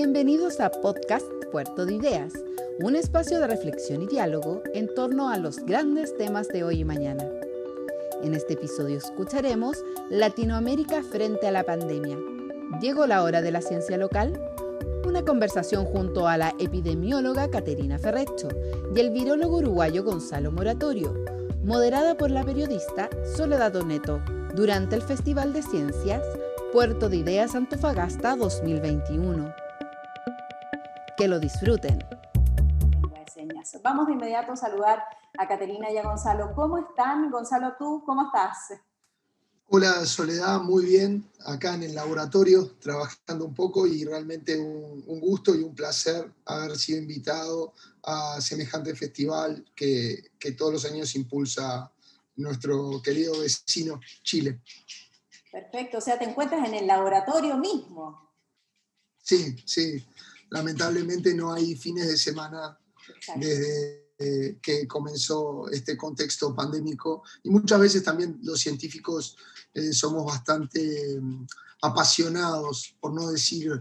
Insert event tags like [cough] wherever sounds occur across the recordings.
Bienvenidos a Podcast Puerto de Ideas, un espacio de reflexión y diálogo en torno a los grandes temas de hoy y mañana. En este episodio escucharemos Latinoamérica frente a la pandemia. ¿Llegó la hora de la ciencia local? Una conversación junto a la epidemióloga Caterina Ferrecho y el virólogo uruguayo Gonzalo Moratorio, moderada por la periodista Soledad Doneto, durante el Festival de Ciencias Puerto de Ideas Antofagasta 2021 que lo disfruten. Vamos de inmediato a saludar a Caterina y a Gonzalo. ¿Cómo están? Gonzalo, ¿tú cómo estás? Hola Soledad, muy bien, acá en el laboratorio trabajando un poco y realmente un, gusto y un placer haber sido invitado a semejante festival que, que, todos los años impulsa nuestro querido vecino Chile. Perfecto, o sea, te encuentras en el laboratorio mismo. Sí, sí, lamentablemente no hay fines de semana desde eh, que comenzó este contexto pandémico y muchas veces también los científicos eh, somos bastante mm, apasionados, por no decir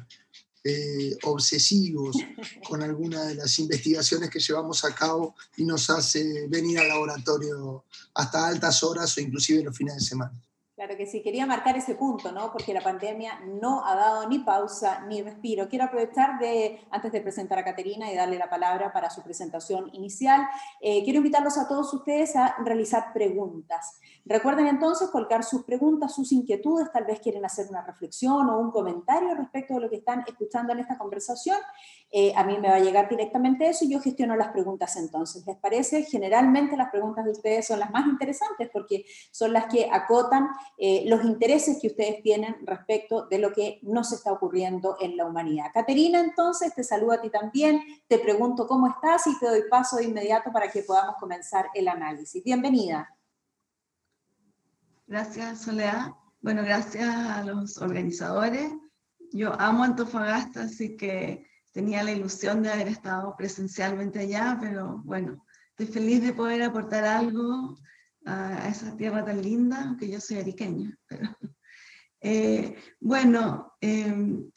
eh, obsesivos [laughs] con alguna de las investigaciones que llevamos a cabo y nos hace venir al laboratorio hasta altas horas o inclusive los fines de semana. Claro que sí, quería marcar ese punto, ¿no? Porque la pandemia no ha dado ni pausa ni respiro. Quiero aprovechar de, antes de presentar a Caterina y darle la palabra para su presentación inicial, eh, quiero invitarlos a todos ustedes a realizar preguntas. Recuerden entonces colgar sus preguntas, sus inquietudes, tal vez quieren hacer una reflexión o un comentario respecto de lo que están escuchando en esta conversación. Eh, a mí me va a llegar directamente eso y yo gestiono las preguntas entonces. ¿Les parece? Generalmente las preguntas de ustedes son las más interesantes porque son las que acotan eh, los intereses que ustedes tienen respecto de lo que nos está ocurriendo en la humanidad. Caterina, entonces, te saludo a ti también, te pregunto cómo estás y te doy paso de inmediato para que podamos comenzar el análisis. Bienvenida. Gracias, Soledad. Bueno, gracias a los organizadores. Yo amo Antofagasta, así que tenía la ilusión de haber estado presencialmente allá, pero bueno, estoy feliz de poder aportar algo a, esa tierra tan linda, aunque yo soy ariqueña. [laughs] Eh, bueno, em,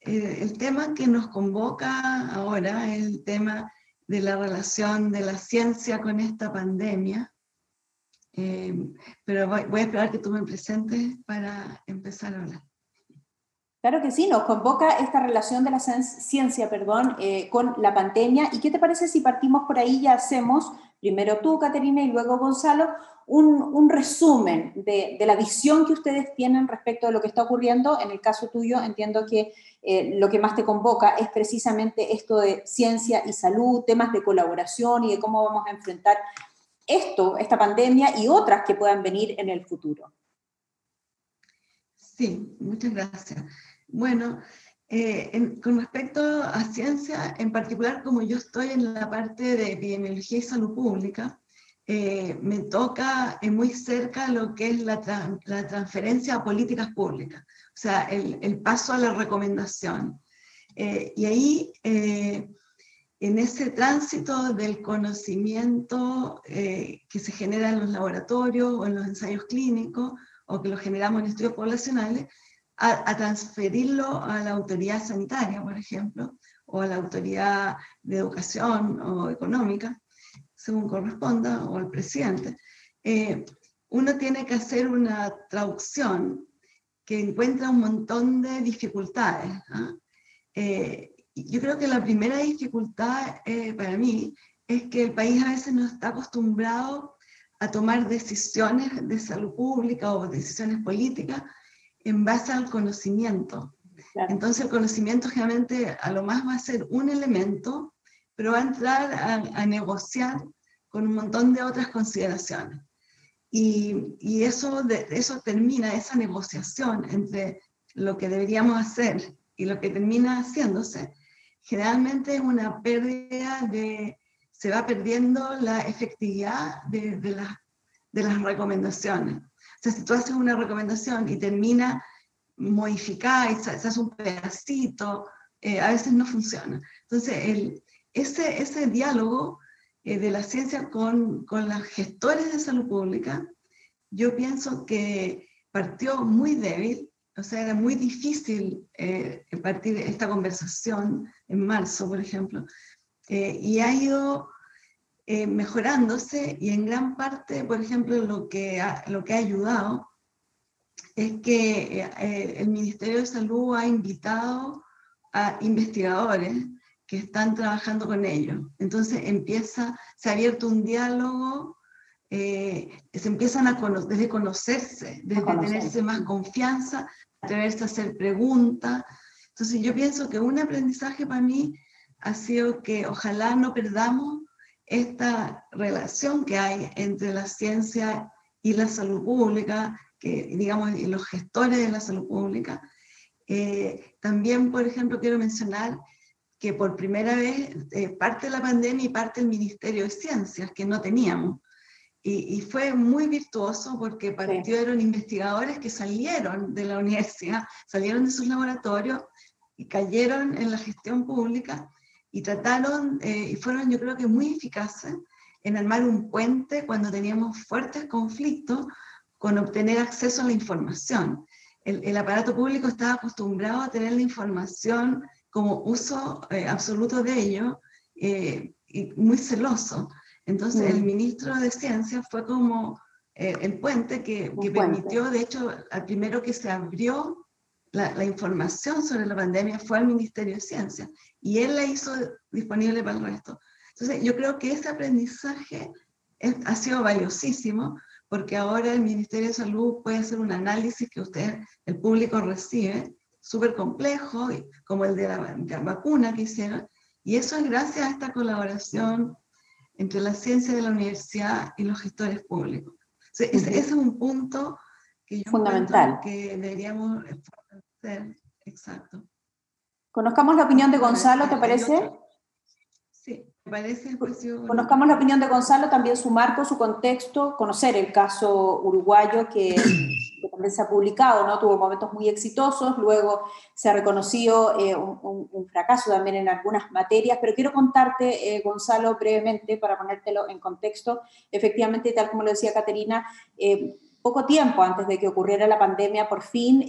el tema que nos convoca ahora es el tema de la relación de la ciencia con esta pandemia. Em, pero voy, voy, a esperar que tú me presentes para empezar a hablar. Claro que sí, nos convoca esta relación de la ciencia perdón, eh, con la pandemia. ¿Y qué te parece si partimos por ahí y hacemos, primero tú, Caterina, y luego Gonzalo, un, resumen de, la visión que ustedes tienen respecto de lo que está ocurriendo. En el caso tuyo, entiendo que eh, lo que más te convoca es precisamente esto de ciencia y salud, temas de colaboración y de cómo vamos a enfrentar esto, esta pandemia y otras que puedan venir en el futuro. Sí, muchas gracias. Bueno, eh, con respecto a ciencia, en particular como yo estoy en la parte de epidemiología y salud pública, eh, me toca muy cerca lo que es la, transferencia a políticas públicas, o sea, el, paso a la recomendación. Eh, y ahí, en ese tránsito del conocimiento que se genera en los laboratorios o en los ensayos clínicos, o que lo generamos en estudios poblacionales, a, transferirlo a la autoridad sanitaria, por ejemplo, o a la autoridad de educación o económica, según corresponda, o al presidente, eh, uno tiene que hacer una traducción que encuentra un montón de dificultades. ¿ah? Eh, yo creo que la primera dificultad eh, para mí es que el país a veces no está acostumbrado a tomar decisiones de salud pública o decisiones políticas en base al conocimiento. Entonces el conocimiento generalmente a lo más va a ser un elemento, pero va a entrar a, negociar con un montón de otras consideraciones. Y, y eso, de, eso termina, esa negociación entre lo que deberíamos hacer y lo que termina haciéndose, generalmente es una pérdida de, se va perdiendo la efectividad de, de, de las recomendaciones si tú haces una recomendación y termina modificada y se, hace un pedacito, eh, a veces no funciona. Entonces, el, ese, ese diálogo eh, de la ciencia con, con los gestores de salud pública, yo pienso que partió muy débil o sea, era muy difícil eh, partir esta conversación en marzo, por ejemplo, eh, y ha ido eh, mejorándose y en gran parte, por ejemplo, lo que lo que ha ayudado es que el Ministerio de Salud ha invitado a investigadores que están trabajando con ellos. Entonces empieza, se ha abierto un diálogo, eh, se empiezan a conocer, desde conocerse, desde tenerse más confianza, atreverse a hacer preguntas. Entonces yo pienso que un aprendizaje para mí ha sido que ojalá no perdamos esta relación que hay entre la ciencia y la salud pública, que digamos, y los gestores de la salud pública. Eh, también, por ejemplo, quiero mencionar que por primera vez eh, parte de la pandemia y parte el Ministerio de Ciencias, que no teníamos. Y, fue muy virtuoso porque partieron investigadores que salieron de la universidad, salieron de sus laboratorios y cayeron en la gestión pública y trataron, eh, y fueron yo creo que muy eficaces en armar un puente cuando teníamos fuertes conflictos con obtener acceso a la información. El, el aparato público estaba acostumbrado a tener la información como uso eh, absoluto de ello eh, y muy celoso. Entonces el mm. ministro de Ciencia fue como el puente que, permitió, de hecho, al primero que se abrió la, la, información sobre la pandemia fue al Ministerio de Ciencia y él la hizo disponible para el resto. Entonces yo creo que ese aprendizaje ha sido valiosísimo porque ahora el Ministerio de Salud puede hacer un análisis que usted, el público recibe súper complejo, como el de la, vacuna que hicieron, y eso es gracias a esta colaboración entre la ciencia de la universidad y los gestores públicos. ese, es un punto que yo fundamental que deberíamos hacer. Exacto. Conozcamos la opinión de Gonzalo, ¿te parece? Sí, me parece. Conozcamos la opinión de Gonzalo, también su marco, su contexto, conocer el caso uruguayo que se ha publicado, ¿no? Tuvo momentos muy exitosos, luego se ha reconocido eh, un, fracaso también en algunas materias, pero quiero contarte, eh, Gonzalo, brevemente, para ponértelo en contexto, efectivamente, tal como lo decía Caterina, eh, poco tiempo antes de que ocurriera la pandemia, por fin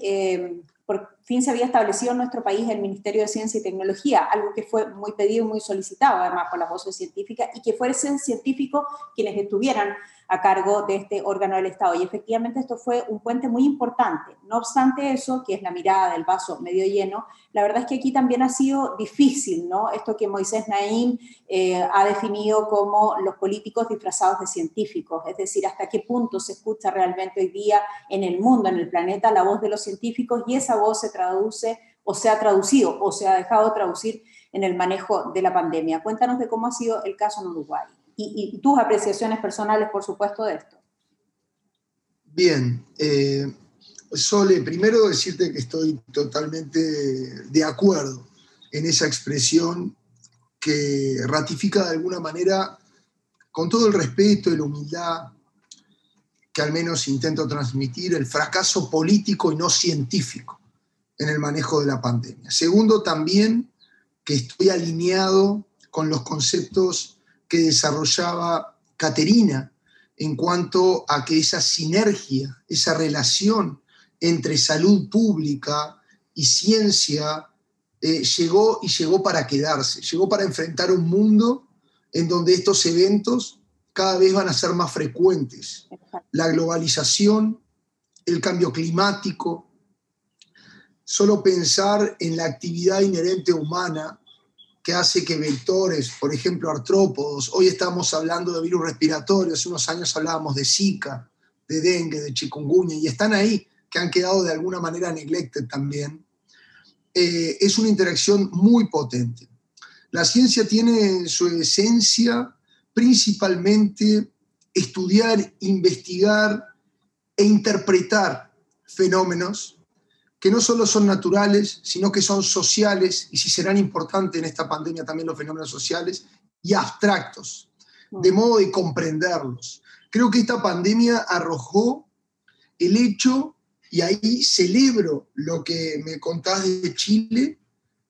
por fin se había establecido en nuestro país el Ministerio de Ciencia y Tecnología, algo que fue muy pedido y muy solicitado además por las voces científicas y que fuesen científicos quienes estuvieran a cargo de este órgano del Estado. Y efectivamente esto fue un puente muy importante. No obstante eso, que es la mirada del vaso medio lleno, la verdad es que aquí también ha sido difícil, ¿no? Esto que Moisés Naim eh, ha definido como los políticos disfrazados de científicos, es decir, hasta qué punto se escucha realmente hoy día en el mundo, en el planeta, la voz de los científicos y esa voz se traduce o se ha traducido o se ha dejado traducir en el manejo de la pandemia. Cuéntanos de cómo ha sido el caso en Uruguay y, tus apreciaciones personales, por supuesto, de esto. Bien, eh, Sole, primero decirte que estoy totalmente de acuerdo en esa expresión que ratifica de alguna manera, con todo el respeto y la humildad que al menos intento transmitir, el fracaso político y no científico en el manejo de la pandemia. Segundo, también que estoy alineado con los conceptos que desarrollaba Caterina en cuanto a que esa sinergia, esa relación entre salud pública y ciencia eh, llegó y llegó para quedarse, llegó para enfrentar un mundo en donde estos eventos cada vez van a ser más frecuentes. La globalización, el cambio climático, solo pensar en la actividad inherente humana que hace que vectores, por ejemplo, artrópodos, hoy estamos hablando de virus respiratorios, hace unos años hablábamos de Zika, de dengue, de chikungunya, y están ahí, que han quedado de alguna manera neglected también, eh, es una interacción muy potente. La ciencia tiene en su esencia principalmente estudiar, investigar e interpretar fenómenos que no solo son naturales, sino que son sociales, y si serán importantes en esta pandemia también los fenómenos sociales, y abstractos, de modo de comprenderlos. Creo que esta pandemia arrojó el hecho, y ahí celebro lo que me contás de Chile,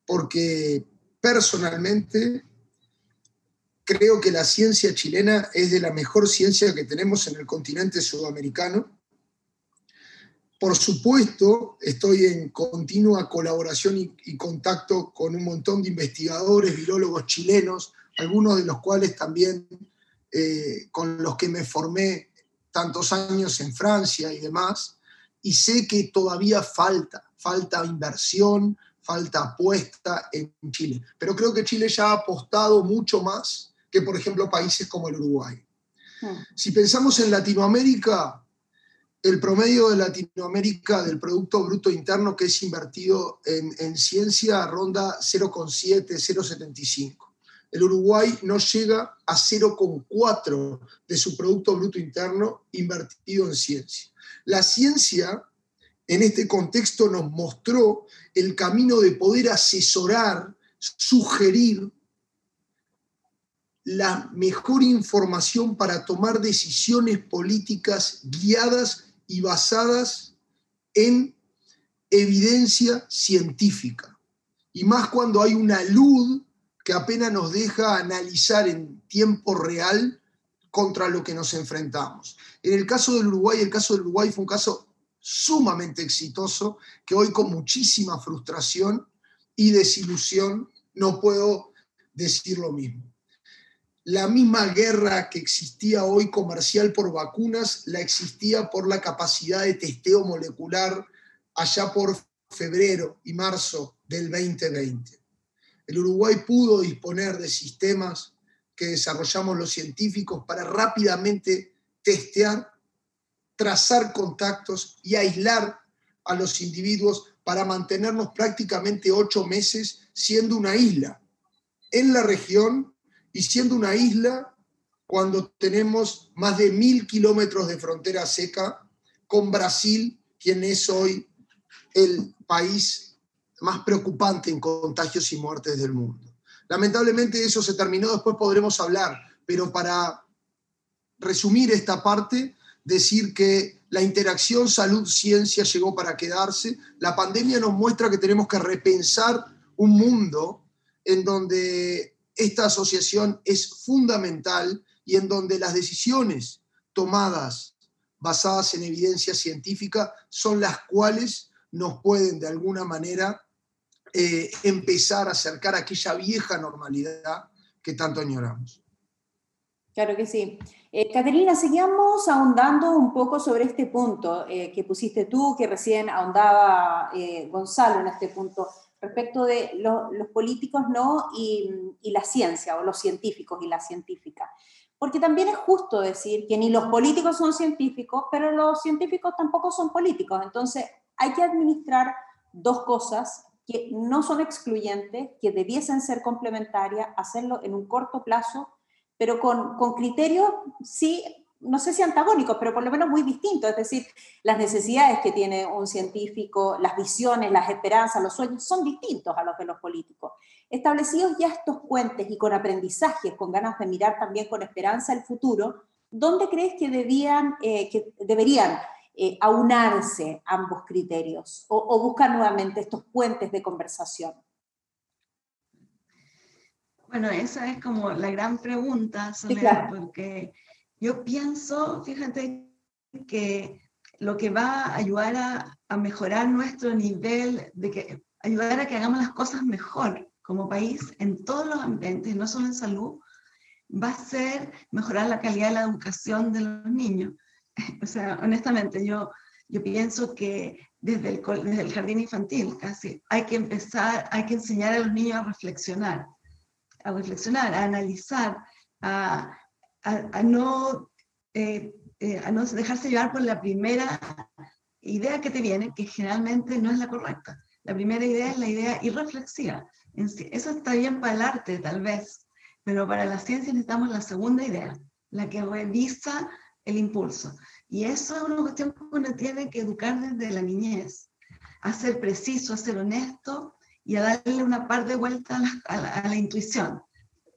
porque personalmente creo que la ciencia chilena es de la mejor ciencia que tenemos en el continente sudamericano por supuesto, estoy en continua colaboración y, contacto con un montón de investigadores, virólogos chilenos, algunos de los cuales también eh, con los que me formé tantos años en Francia y demás, y sé que todavía falta, falta inversión, falta apuesta en Chile. Pero creo que Chile ya ha apostado mucho más que, por ejemplo, países como el Uruguay. Hmm. Si pensamos en Latinoamérica, el promedio de Latinoamérica del Producto Bruto Interno que es invertido en, ciencia ronda 0,7, 0,75. El Uruguay no llega a 0,4 de su Producto Bruto Interno invertido en ciencia. La ciencia en este contexto nos mostró el camino de poder asesorar, sugerir la mejor información para tomar decisiones políticas guiadas y basadas en evidencia científica. Y más cuando hay una luz que apenas nos deja analizar en tiempo real contra lo que nos enfrentamos. En el caso del Uruguay, el caso del Uruguay fue un caso sumamente exitoso que hoy con muchísima frustración y desilusión no puedo decir lo mismo la misma guerra que existía hoy comercial por vacunas, la existía por la capacidad de testeo molecular allá por febrero y marzo del 2020. El Uruguay pudo disponer de sistemas que desarrollamos los científicos para rápidamente testear, trazar contactos y aislar a los individuos para mantenernos prácticamente ocho meses siendo una isla en la región y siendo una isla cuando tenemos más de mil kilómetros de frontera seca con Brasil, quien es hoy el país más preocupante en contagios y muertes del mundo. Lamentablemente eso se terminó, después podremos hablar, pero para resumir esta parte, decir que la interacción salud-ciencia llegó para quedarse, la pandemia nos muestra que tenemos que repensar un mundo en donde esta asociación es fundamental y en donde las decisiones tomadas basadas en evidencia científica son las cuales nos pueden de alguna manera eh, empezar a acercar a aquella vieja normalidad que tanto añoramos. Claro que sí. Eh, Caterina, seguíamos ahondando un poco sobre este punto eh, que pusiste tú, que recién ahondaba Gonzalo en este punto respecto de los políticos ¿no? Y, la ciencia, o los científicos y la científica. Porque también es justo decir que ni los políticos son científicos, pero los científicos tampoco son políticos. Entonces, hay que administrar dos cosas que no son excluyentes, que debiesen ser complementarias, hacerlo en un corto plazo, pero con, con criterios, sí, no sé si antagónicos, pero por lo menos muy distintos, es decir, las necesidades que tiene un científico, las visiones, las esperanzas, los sueños, son distintos a los de los políticos. Establecidos ya estos puentes y con aprendizaje, con ganas de mirar también con esperanza el futuro, ¿dónde crees que, debían, eh, que deberían eh, aunarse ambos criterios o, buscar nuevamente estos puentes de conversación? Bueno, esa es como la gran pregunta, porque yo pienso, fíjate, que lo que va a ayudar a, mejorar nuestro nivel, de que ayudar a que hagamos las cosas mejor como país en todos los ambientes, no solo en salud, va a ser mejorar la calidad de la educación de los niños. [laughs] O sea, honestamente, yo, yo pienso que desde el, desde el jardín infantil casi hay que empezar, hay que enseñar a los niños a reflexionar, a reflexionar, a analizar, a, a, no, eh, eh, a no dejarse llevar por la primera idea que te viene, que generalmente no es la correcta. La primera idea es la idea irreflexiva. Eso está bien para el arte, tal vez, pero para la ciencia necesitamos la segunda idea, la que revisa el impulso. Y eso es una cuestión que uno tiene que educar desde la niñez, a ser preciso, a ser honesto y a darle una par de vuelta a la intuición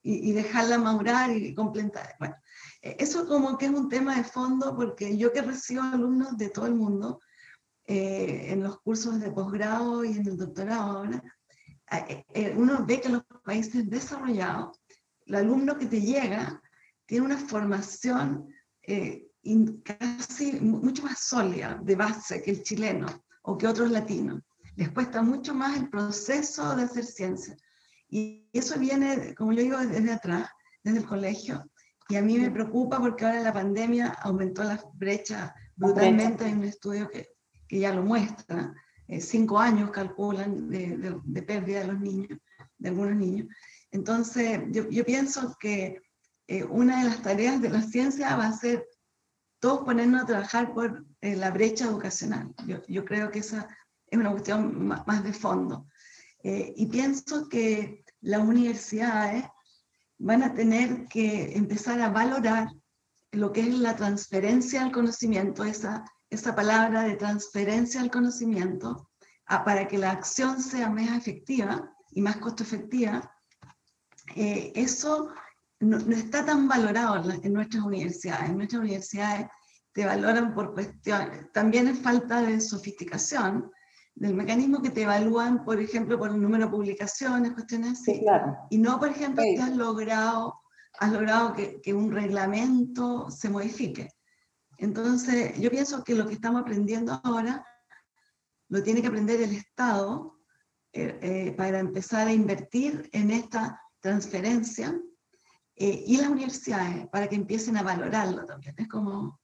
y, dejarla madurar y completar. Bueno, e, eso como que es un tema de fondo porque yo que recibo alumnos de todo el mundo eh, en los cursos de posgrado y en el doctorado ahora, eh, eh, uno ve que en los países desarrollados, el alumno que te llega tiene una formación casi mucho más sólida de base que el chileno o que otros latinos. Les cuesta mucho más el proceso de hacer ciencia. Y eso viene, como yo digo, desde atrás, desde el colegio. Y a mí me preocupa porque ahora la pandemia aumentó la brecha brutalmente. Hay un estudio que, que ya lo muestra. Eh, cinco años calculan de, de, pérdida de los niños, de algunos niños. Entonces, yo, yo pienso que eh, una de las tareas de la ciencia va a ser todos ponernos a trabajar por eh, la brecha educacional. Yo, yo, creo que esa es una cuestión más de fondo. Y pienso que las universidades van a tener que empezar a valorar lo que es la transferencia al conocimiento, esa, esa palabra de transferencia al conocimiento, para que la acción sea más efectiva y más costo efectiva. Eh, eso no, está tan valorado en, nuestras universidades. En nuestras universidades te valoran por cuestiones, también es falta de sofisticación, del mecanismo que te evalúan, por ejemplo, por el número de publicaciones, cuestiones así. Sí, claro. Y no, por ejemplo, que has logrado, has logrado que, que, un reglamento se modifique. Entonces, yo pienso que lo que estamos aprendiendo ahora lo tiene que aprender el Estado eh, eh, para empezar a invertir en esta transferencia eh, y las universidades para que empiecen a valorarlo también. Es como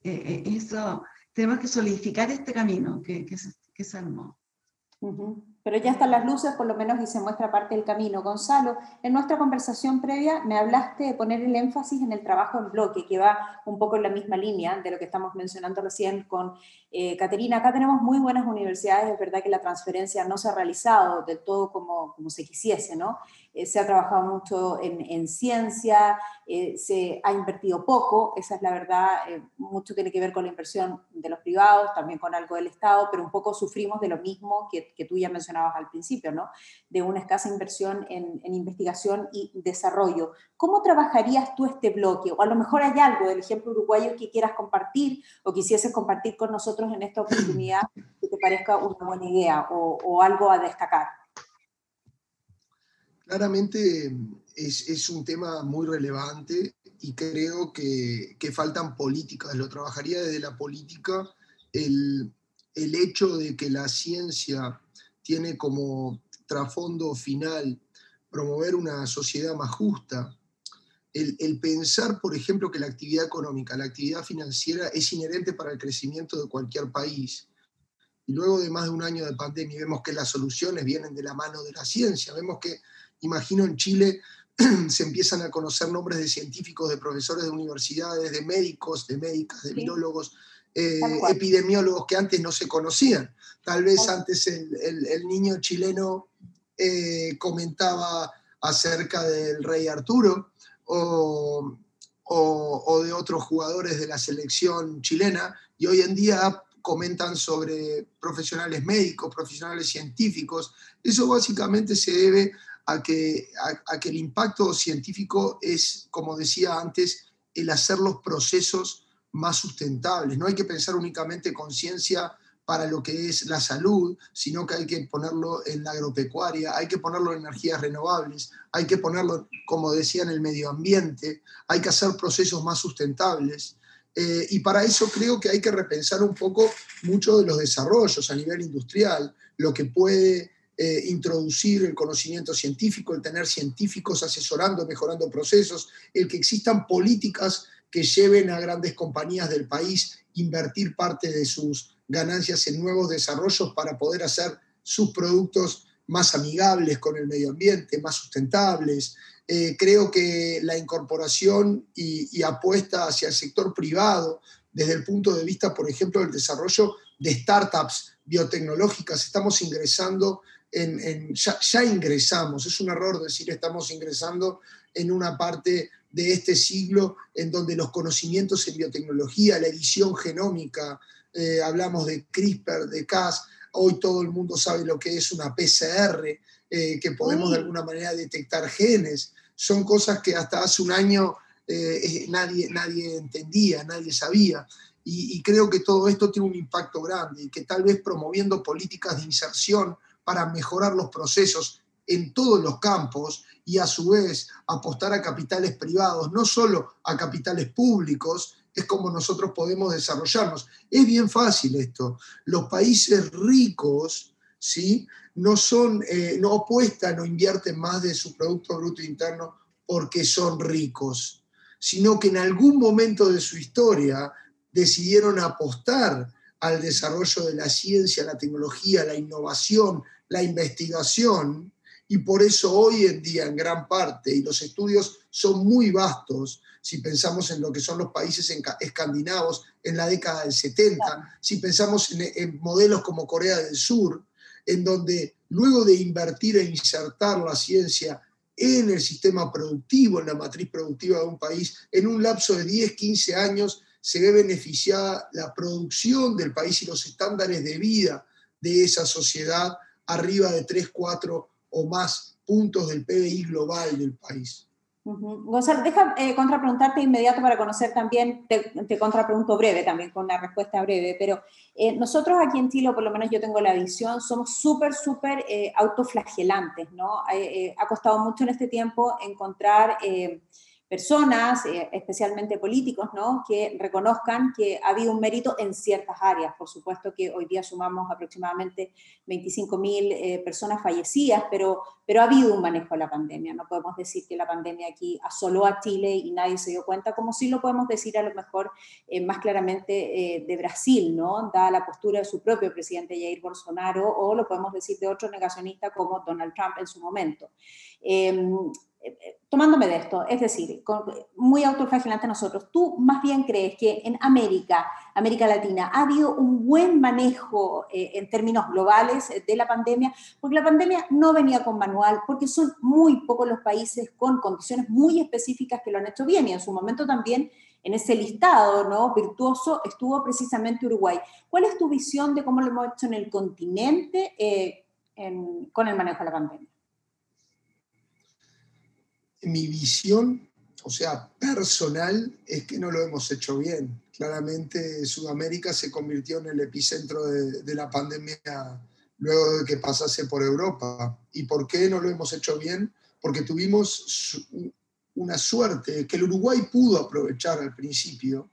eso, tenemos que solidificar este camino que, que, se, que se armó. Pero ya están las luces, por lo menos, y se muestra parte del camino. Gonzalo, en nuestra conversación previa me hablaste de poner el énfasis en el trabajo en bloque, que va un poco en la misma línea de lo que estamos mencionando recién con eh, Caterina. Acá tenemos muy buenas universidades, es verdad que la transferencia no se ha realizado del todo como, como se quisiese, ¿no? Eh, se ha trabajado mucho en, en ciencia, eh, se ha invertido poco, esa es la verdad, mucho tiene que ver con la inversión de los privados, también con algo del Estado, pero un poco sufrimos de lo mismo que, que tú ya al principio, ¿no? De una escasa inversión en, investigación y desarrollo. ¿Cómo trabajarías tú este bloque? O a lo mejor hay algo del ejemplo uruguayo que quieras compartir o quisieses compartir con nosotros en esta oportunidad que te parezca una buena idea o, algo a destacar. Claramente es, un tema muy relevante y creo que, faltan políticas. Lo trabajaría desde la política el hecho de que la ciencia tiene como trasfondo final promover una sociedad más justa. El, el, pensar, por ejemplo, que la actividad económica, la actividad financiera es inherente para el crecimiento de cualquier país. Y luego de más de un año de pandemia vemos que las soluciones vienen de la mano de la ciencia. Vemos que, imagino, en Chile [clears throat] se empiezan a conocer nombres de científicos, de profesores de universidades, de médicos, de médicas, de virólogos, eh, epidemiólogos que antes no se conocían. Tal vez antes el, el, niño chileno eh, comentaba acerca del rey Arturo o, o, o, de otros jugadores de la selección chilena y hoy en día comentan sobre profesionales médicos, profesionales científicos. Eso básicamente se debe a que, a, a que el impacto científico es, como decía antes, el hacer los procesos más sustentables. No hay que pensar únicamente conciencia para lo que es la salud, sino que hay que ponerlo en la agropecuaria, hay que ponerlo en energías renovables, hay que ponerlo, como decía, en el medio ambiente, hay que hacer procesos más sustentables. Eh, y para eso creo que hay que repensar un poco mucho de los desarrollos a nivel industrial, lo que puede eh, introducir el conocimiento científico, el tener científicos asesorando, mejorando procesos, el que existan políticas que lleven a grandes compañías del país invertir parte de sus ganancias en nuevos desarrollos para poder hacer sus productos más amigables con el medio ambiente, más sustentables. Eh, creo que la incorporación y, apuesta hacia el sector privado, desde el punto de vista, por ejemplo, del desarrollo de startups biotecnológicas, estamos ingresando en, ya ingresamos, es un error decir estamos ingresando en una parte de este siglo en donde los conocimientos en biotecnología, la edición genómica, eh, hablamos de CRISPR, de Cas, hoy todo el mundo sabe lo que es una PCR, eh, que podemos de alguna manera detectar genes, son cosas que hasta hace un año eh, nadie, nadie entendía, nadie sabía. Y, y creo que todo esto tiene un impacto grande y que tal vez promoviendo políticas de inserción para mejorar los procesos en todos los campos y a su vez apostar a capitales privados, no solo a capitales públicos, es como nosotros podemos desarrollarnos. Es bien fácil esto. Los países ricos, ¿sí? No son, eh, no apuestan o invierten más de su Producto Bruto Interno porque son ricos, sino que en algún momento de su historia decidieron apostar al desarrollo de la ciencia, la tecnología, la innovación, la investigación, y por eso hoy en día en gran parte, y los estudios son muy vastos, si pensamos en lo que son los países escandinavos en la década del 70, si pensamos en, modelos como Corea del Sur, en donde luego de invertir e insertar la ciencia en el sistema productivo, en la matriz productiva de un país, en un lapso de 10, 15 años, se ve beneficiada la producción del país y los estándares de vida de esa sociedad arriba de 3, 4 o más puntos del PBI global del país. Gonzalo, deja eh, contrapreguntarte inmediato para conocer también, te, te, contrapregunto breve también, con una respuesta breve, pero eh, nosotros aquí en Chile, por lo menos yo tengo la visión, somos súper, súper eh, autoflagelantes, ¿no? Eh, ha costado mucho en este tiempo encontrar personas, eh, especialmente políticos, ¿no? que reconozcan que ha habido un mérito en ciertas áreas. Por supuesto que hoy día sumamos aproximadamente 25.000 eh, personas fallecidas, pero, pero ha habido un manejo de la pandemia. No podemos decir que la pandemia aquí asoló a Chile y nadie se dio cuenta, como sí lo podemos decir a lo mejor eh, más claramente de Brasil, ¿no? dada la postura de su propio presidente Jair Bolsonaro, o lo podemos decir de otro negacionista como Donald Trump en su momento. Em, tomándome de esto, es decir, muy autoflagelante nosotros, ¿tú más bien crees que en América, América Latina, ha habido un buen manejo eh, en términos globales de la pandemia? Porque la pandemia no venía con manual, porque son muy pocos los países con condiciones muy específicas que lo han hecho bien y en su momento también en ese listado ¿no? virtuoso estuvo precisamente Uruguay. ¿Cuál es tu visión de cómo lo hemos hecho en el continente eh, con el manejo de la pandemia? Mi visión, o sea, personal, es que no lo hemos hecho bien. Claramente Sudamérica se convirtió en el epicentro de, la pandemia luego de que pasase por Europa. ¿Y por qué no lo hemos hecho bien? Porque tuvimos una suerte que el Uruguay pudo aprovechar al principio,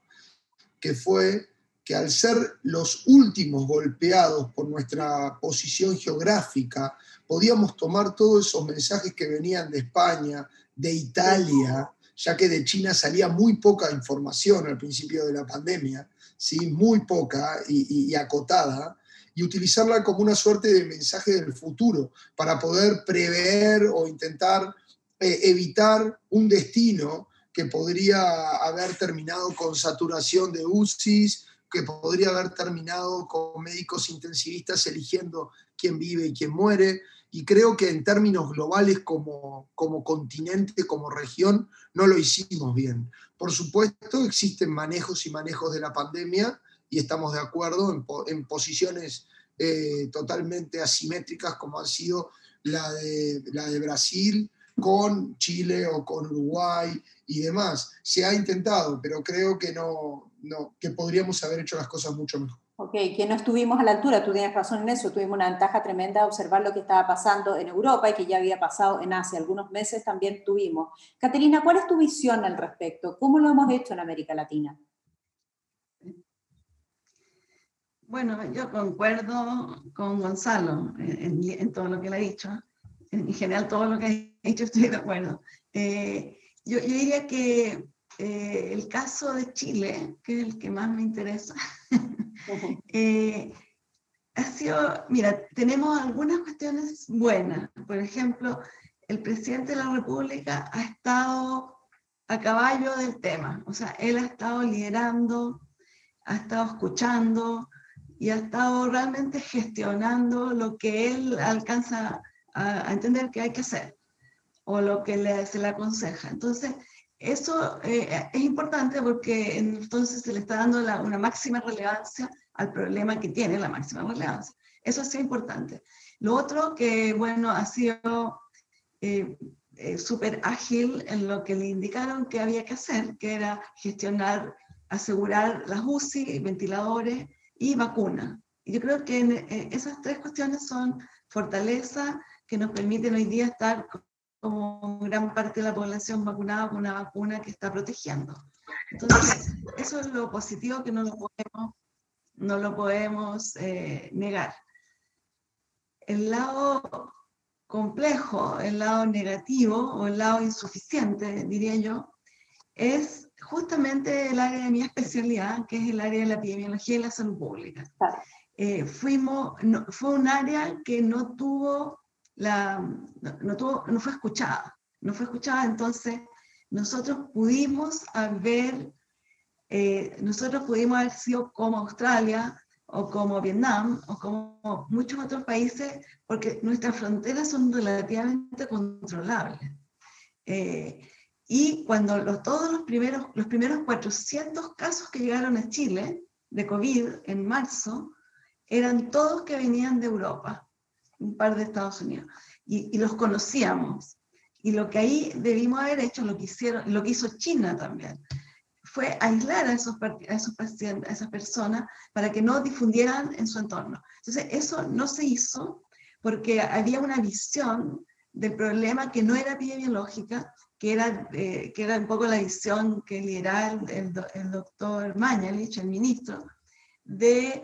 que fue que al ser los últimos golpeados por nuestra posición geográfica, podíamos tomar todos esos mensajes que venían de España, de Italia, ya que de China salía muy poca información al principio de la pandemia, ¿sí? muy poca y, acotada, y utilizarla como una suerte de mensaje del futuro para poder prever o intentar eh, evitar un destino que podría haber terminado con saturación de UCIs, que podría haber terminado con médicos intensivistas eligiendo quién vive y quién muere, y creo que en términos globales como, como continente, como región, no lo hicimos bien. Por supuesto, existen manejos y manejos de la pandemia y estamos de acuerdo en, posiciones eh, totalmente asimétricas como han sido la de, la de Brasil con Chile o con Uruguay y demás. Se ha intentado, pero creo que, no, no, que podríamos haber hecho las cosas mucho mejor. Ok, que no estuvimos a la altura, tú tienes razón en eso, tuvimos una ventaja tremenda de observar lo que estaba pasando en Europa y que ya había pasado en Asia, algunos meses también tuvimos. Caterina, ¿cuál es tu visión al respecto? ¿Cómo lo hemos hecho en América Latina? Bueno, yo concuerdo con Gonzalo en, todo lo que le ha dicho. En general, todo lo que ha dicho estoy de acuerdo. Eh, yo, diría que eh, el caso de Chile, que es el que más me interesa, [laughs] [laughs] Eh, ha sido, mira, tenemos algunas cuestiones buenas. Por ejemplo, el presidente de la República ha estado a caballo del tema, o sea, él ha estado liderando, ha estado escuchando y ha estado realmente gestionando lo que él alcanza a, entender que hay que hacer o lo que le, se le aconseja. Entonces, eso eh, es importante porque entonces se le está dando una máxima relevancia al problema que tiene la máxima relevancia. Eso ha sido importante. Lo otro que, bueno, ha sido eh, eh, súper ágil en lo que le indicaron que había que hacer, que era gestionar, asegurar las UCI, ventiladores y vacunas. Yo creo que esas tres cuestiones son fortaleza que nos permiten hoy día estar como gran parte de la población vacunada con una vacuna que está protegiendo. Entonces, eso es lo positivo que no lo podemos, no lo podemos eh, negar. El lado complejo, el lado negativo o el lado insuficiente, diría yo, es justamente el área de mi especialidad, que es el área de la epidemiología y la salud pública. Eh, fuimos, fue un área que no tuvo la, no, tuvo, no fue escuchada, no fue escuchada, entonces nosotros pudimos haber, eh, nosotros pudimos haber sido como Australia o como Vietnam o como muchos otros países, porque nuestras fronteras son relativamente controlables. Eh, y cuando los, todos los primeros, los primeros 400 casos que llegaron a Chile de COVID en marzo, eran todos que venían de Europa, un par de Estados Unidos, y, los conocíamos. Y lo que ahí debimos haber hecho, lo que, hicieron, lo que hizo China también, fue aislar a esos, a esos pacientes, a esas personas, para que no difundieran en su entorno. Entonces, eso no se hizo porque había una visión del problema que no era epidemiológica, que era, eh, que era un poco la visión que lideraba el, el, doctor Mañalich, el ministro, de,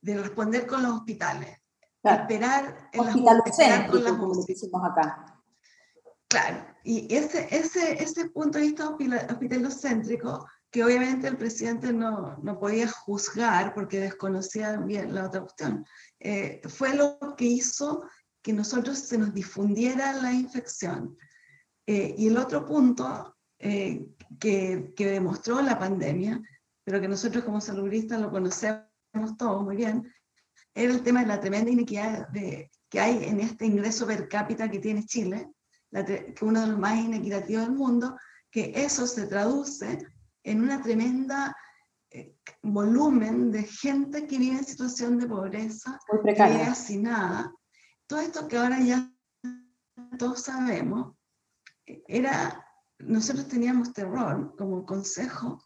de, responder con los hospitales. Esperar, en esperar con las como decimos acá. Claro, y ese, ese, ese punto de vista hospitalocéntrico, que obviamente el presidente no, no podía juzgar porque desconocía bien la otra cuestión, eh, fue lo que hizo que nosotros se nos difundiera la infección. Eh, y el otro punto eh, que, que, demostró la pandemia, pero que nosotros como saludistas lo conocemos todos muy bien, era el tema de la tremenda inequidad de, que hay en este ingreso per cápita que tiene Chile, que uno de los más inequitativos del mundo, que eso se traduce en una tremenda eh, volumen de gente que vive en situación de pobreza, que vive nada. Todo esto que ahora ya todos sabemos, era, nosotros teníamos terror como consejo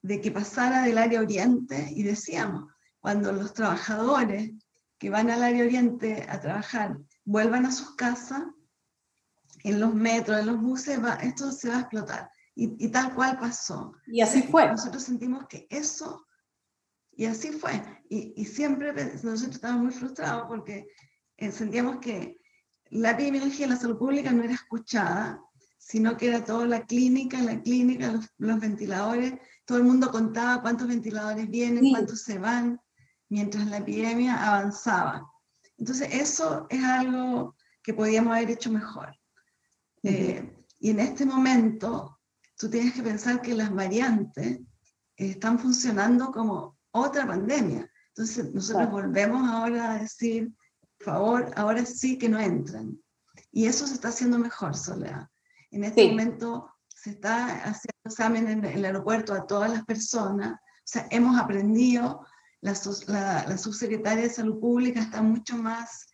de que pasara del área oriente y decíamos, cuando los trabajadores que van al área oriente a trabajar vuelvan a sus casas, en los metros, en los buses, esto se va a explotar. Y, tal cual pasó. Y así fue. Nosotros sentimos que eso, y así fue. Y, y siempre nosotros estábamos muy frustrados porque eh, sentíamos que la epidemiología de la salud pública no era escuchada, sino que era toda la clínica, la clínica, los, ventiladores, todo el mundo contaba cuántos ventiladores vienen, cuántos se van, mientras la epidemia avanzaba. Entonces, eso es algo que podíamos haber hecho mejor. Eh, y en este momento, tú tienes que pensar que las variantes están funcionando como otra pandemia. Entonces, nosotros volvemos ahora a decir, por favor, ahora sí que no entran. Y eso se está haciendo mejor, Soledad. En este momento se está haciendo examen en el aeropuerto a todas las personas. O sea, hemos aprendido, la, la, la subsecretaria de Salud Pública está mucho más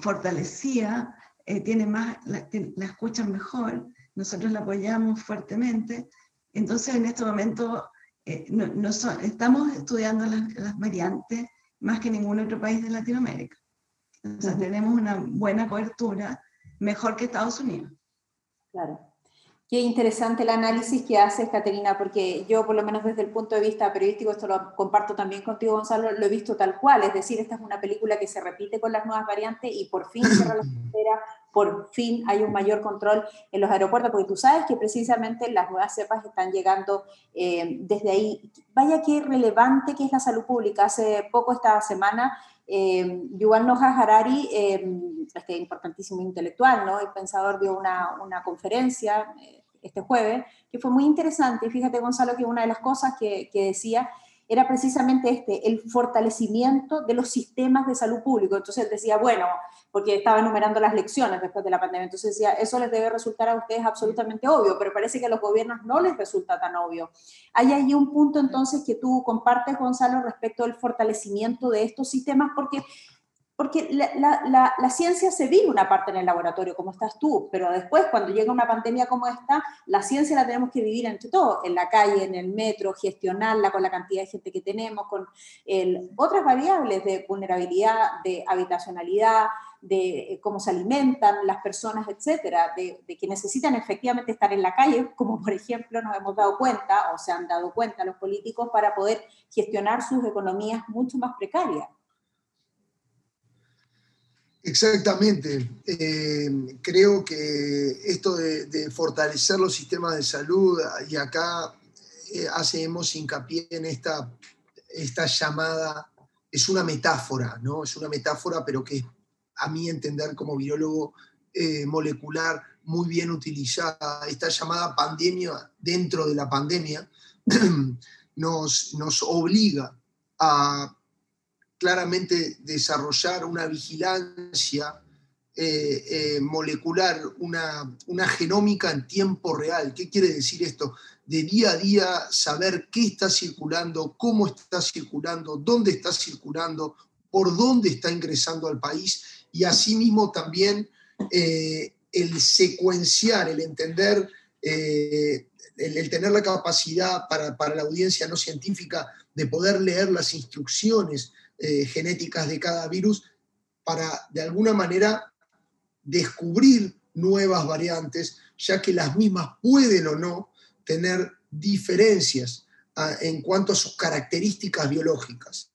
fortalecida, eh, tiene más, la, escuchan mejor, nosotros la apoyamos fuertemente. Entonces, en este momento, eh, no, estamos estudiando las, variantes más que ningún otro país de Latinoamérica. O sea, tenemos una buena cobertura, mejor que Estados Unidos. Claro. Qué interesante el análisis que haces, Caterina, porque yo, por lo menos desde el punto de vista periodístico, esto lo comparto también contigo, Gonzalo, lo he visto tal cual. Es decir, esta es una película que se repite con las nuevas variantes y por fin cierra la frontera, por fin hay un mayor control en los aeropuertos, porque tú sabes que precisamente las nuevas cepas están llegando eh, desde ahí. Vaya qué relevante que es la salud pública. Hace poco, esta semana, eh, Yuval Harari, eh, este importantísimo intelectual, ¿no? El pensador dio una, una conferencia eh, este jueves, que fue muy interesante. Y fíjate, Gonzalo, que una de las cosas que, que decía era precisamente este, el fortalecimiento de los sistemas de salud público. Entonces él decía, bueno, porque estaba enumerando las lecciones después de la pandemia, entonces decía, eso les debe resultar a ustedes absolutamente obvio, pero parece que a los gobiernos no les resulta tan obvio. Hay ahí un punto entonces que tú compartes, Gonzalo, respecto al fortalecimiento de estos sistemas, porque porque la, ciencia se vive una parte en el laboratorio, como estás tú, pero después, cuando llega una pandemia como esta, la ciencia la tenemos que vivir entre todos, en la calle, en el metro, gestionarla con la cantidad de gente que tenemos, con el, otras variables de vulnerabilidad, de habitacionalidad, de eh, cómo se alimentan las personas, etcétera, de, de, que necesitan efectivamente estar en la calle, como por ejemplo nos hemos dado cuenta o se han dado cuenta los políticos para poder gestionar sus economías mucho más precarias. Exactamente. Eh, creo que esto de, fortalecer los sistemas de salud, y acá eh, hacemos hincapié en esta, esta llamada, es una metáfora, ¿no? Es una metáfora, pero que a mí entender como biólogo eh, molecular muy bien utilizada. Esta llamada pandemia dentro de la pandemia [clears throat] nos, nos obliga a claramente desarrollar una vigilancia eh, eh, molecular, una, genómica en tiempo real. ¿Qué quiere decir esto? De día a día saber qué está circulando, cómo está circulando, dónde está circulando, por dónde está ingresando al país y asimismo también eh, el secuenciar, el entender, el, tener la capacidad para, para la audiencia no científica de poder leer las instrucciones eh, genéticas de cada virus para de alguna manera descubrir nuevas variantes, ya que las mismas pueden o no tener diferencias ah, en cuanto a sus características biológicas.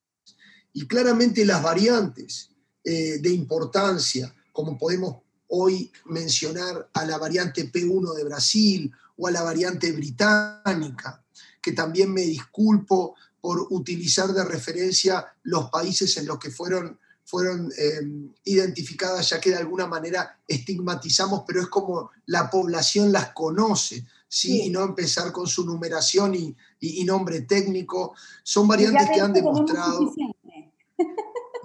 Y claramente las variantes eh, de importancia, como podemos hoy mencionar a la variante P1 de Brasil o a la variante británica, que también me disculpo por utilizar de referencia los países en los que fueron, fueron em, identificadas, ya que de alguna manera estigmatizamos, pero es como la población las conoce, ¿sí? y no empezar con su numeración y, y, nombre técnico. Son variantes que han demostrado... [laughs]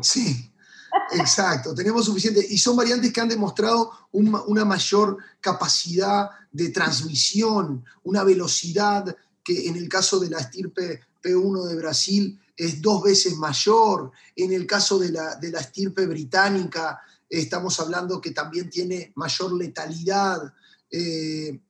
Sí, Exacto, tenemos suficiente. Y son variantes que han demostrado una mayor capacidad de transmisión, una velocidad que en el caso de la estirpe P1 de Brasil es dos veces mayor. En el caso de la, de la estirpe británica, estamos hablando que también tiene mayor letalidad. Eh,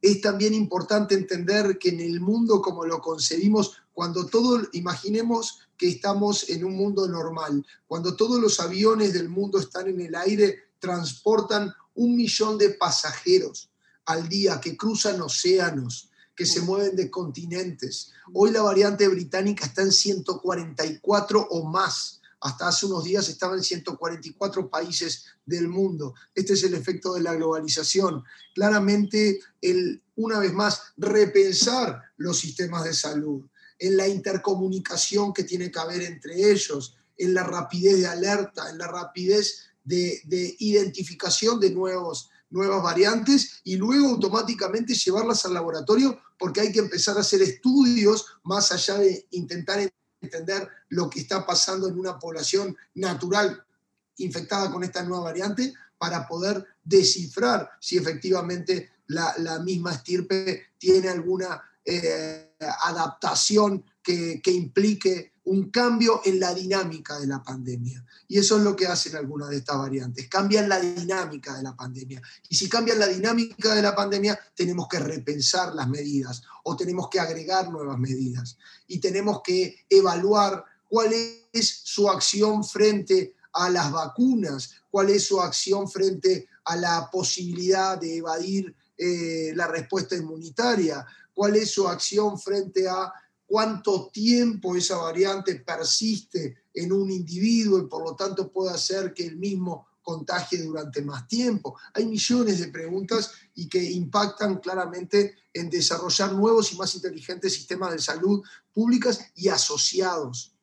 es también importante entender que en el mundo como lo concebimos, cuando todo, imaginemos que estamos en un mundo normal, cuando todos los aviones del mundo están en el aire, transportan un millón de pasajeros al día que cruzan océanos, que se mueven de continentes. Hoy la variante británica está en 144 o más. Hasta hace unos días estaba en 144 países del mundo. Este es el efecto de la globalización. Claramente, el, una vez más, repensar los sistemas de salud, en la intercomunicación que tiene que haber entre ellos, en la rapidez de alerta, en la rapidez de, de identificación de nuevos, nuevas variantes y luego automáticamente llevarlas al laboratorio porque hay que empezar a hacer estudios más allá de intentar entender lo que está pasando en una población natural infectada con esta nueva variante para poder descifrar si efectivamente la, misma estirpe tiene alguna eh, adaptación que, que implique un cambio en la dinámica de la pandemia. Y eso es lo que hacen algunas de estas variantes, cambian la dinámica de la pandemia. Y si cambian la dinámica de la pandemia, tenemos que repensar las medidas o tenemos que agregar nuevas medidas. Y tenemos que evaluar cuál es su acción frente a las vacunas, cuál es su acción frente a la posibilidad de evadir eh, la respuesta inmunitaria, cuál es su acción frente a cuánto tiempo esa variante persiste en un individuo y por lo tanto puede hacer que el mismo contagie durante más tiempo. Hay millones de preguntas y que impactan claramente en desarrollar nuevos y más inteligentes sistemas de salud públicas y asociados.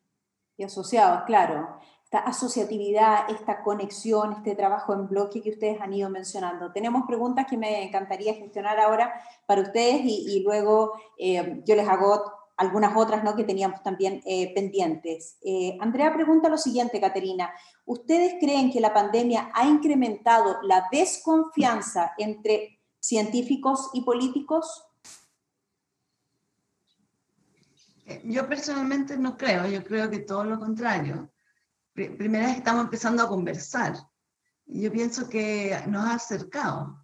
Y asociados, claro. Esta asociatividad, esta conexión, este trabajo en bloque que ustedes han ido mencionando. Tenemos preguntas que me encantaría gestionar ahora para ustedes y, luego eh, yo les hago algunas otras ¿no? que teníamos también eh, pendientes. Eh, Andrea pregunta lo siguiente, Caterina. ¿Ustedes creen que la pandemia ha incrementado la desconfianza entre científicos y políticos? Eh, yo personalmente no creo, yo creo que todo lo contrario. primera vez estamos empezando a conversar. Yo pienso que nos ha acercado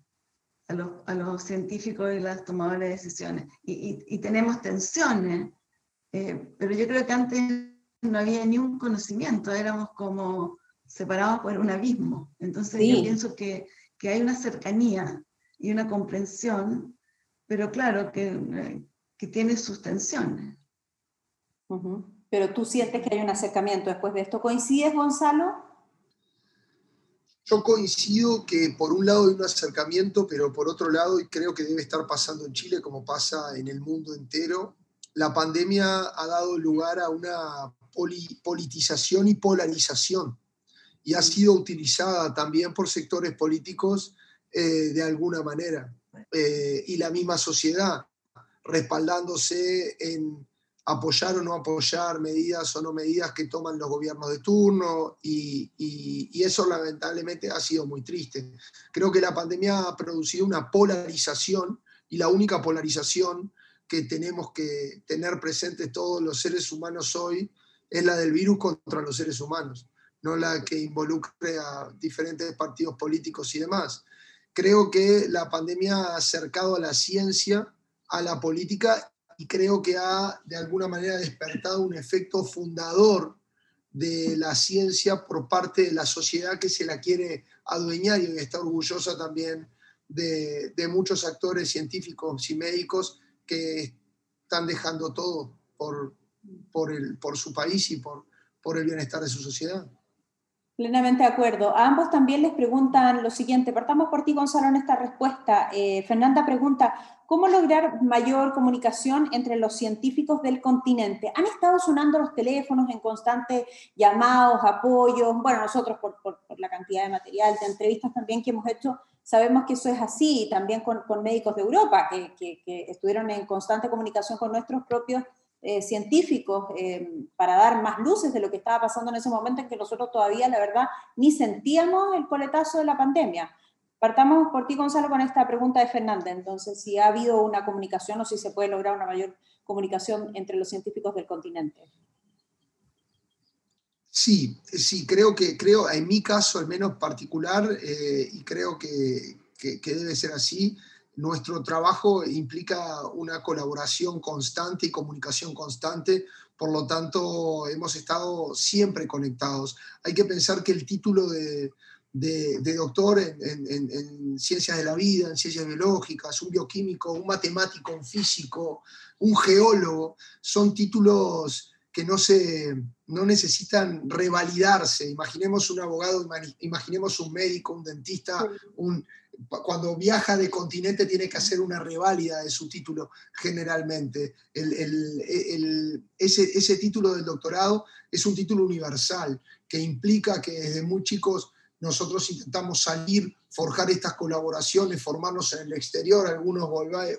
a los, a los científicos y las tomadoras de decisiones. Y, y, tenemos tensiones, eh, pero yo creo que antes no había ni un conocimiento, éramos como separados por un abismo. Entonces yo pienso que, que, hay una cercanía y una comprensión, pero claro que, que tiene sus tensiones. Pero tú sientes que hay un acercamiento después de esto. ¿Coincides, Gonzalo? Yo coincido que por un lado hay un acercamiento, pero por otro lado, y creo que debe estar pasando en Chile como pasa en el mundo entero, la pandemia ha dado lugar a una politización y polarización y ha sido utilizada también por sectores políticos eh, de alguna manera eh, y la misma sociedad respaldándose en apoyar o no apoyar medidas o no medidas que toman los gobiernos de turno y, eso lamentablemente ha sido muy triste. Creo que la pandemia ha producido una polarización y la única polarización que tenemos que tener presente todos los seres humanos hoy es la del virus contra los seres humanos, no la que involucre a diferentes partidos políticos y demás. Creo que la pandemia ha acercado a la ciencia, a la política y creo que ha de alguna manera despertado un efecto fundador de la ciencia por parte de la sociedad que se la quiere adueñar y está orgullosa también de, muchos actores científicos y médicos que están dejando todo por, por, el, por su país y por, por el bienestar de su sociedad. Plenamente de acuerdo. A ambos también les preguntan lo siguiente. Partamos por ti, Gonzalo, en esta respuesta. Eh, Fernanda pregunta, ¿cómo lograr mayor comunicación entre los científicos del continente? ¿Han estado sonando los teléfonos en constantes llamados, apoyos? Bueno, nosotros por, la cantidad de material, de entrevistas también que hemos hecho, sabemos que eso es así, también con, médicos de Europa, que, que estuvieron en constante comunicación con nuestros propios eh, científicos eh, para dar más luces de lo que estaba pasando en ese momento en que nosotros todavía, la verdad, ni sentíamos el coletazo de la pandemia. Partamos por ti, Gonzalo, con esta pregunta de Fernanda. Entonces, si ha habido una comunicación o si se puede lograr una mayor comunicación entre los científicos del continente. Sí, sí, creo que, creo, en mi caso al menos particular, eh, y creo que, que, que, debe ser así, nuestro trabajo implica una colaboración constante y comunicación constante, por lo tanto hemos estado siempre conectados. Hay que pensar que el título de, doctor en, ciencias de la vida, en ciencias biológicas, un bioquímico, un matemático, un físico, un geólogo, son títulos que no, se, no necesitan revalidarse. Imaginemos un abogado, imaginemos un médico, un dentista, un, cuando viaja de continente tiene que hacer una reválida de su título generalmente. ese, ese título del doctorado es un título universal que implica que desde muy chicos nosotros intentamos salir, forjar estas colaboraciones, formarnos en el exterior, algunos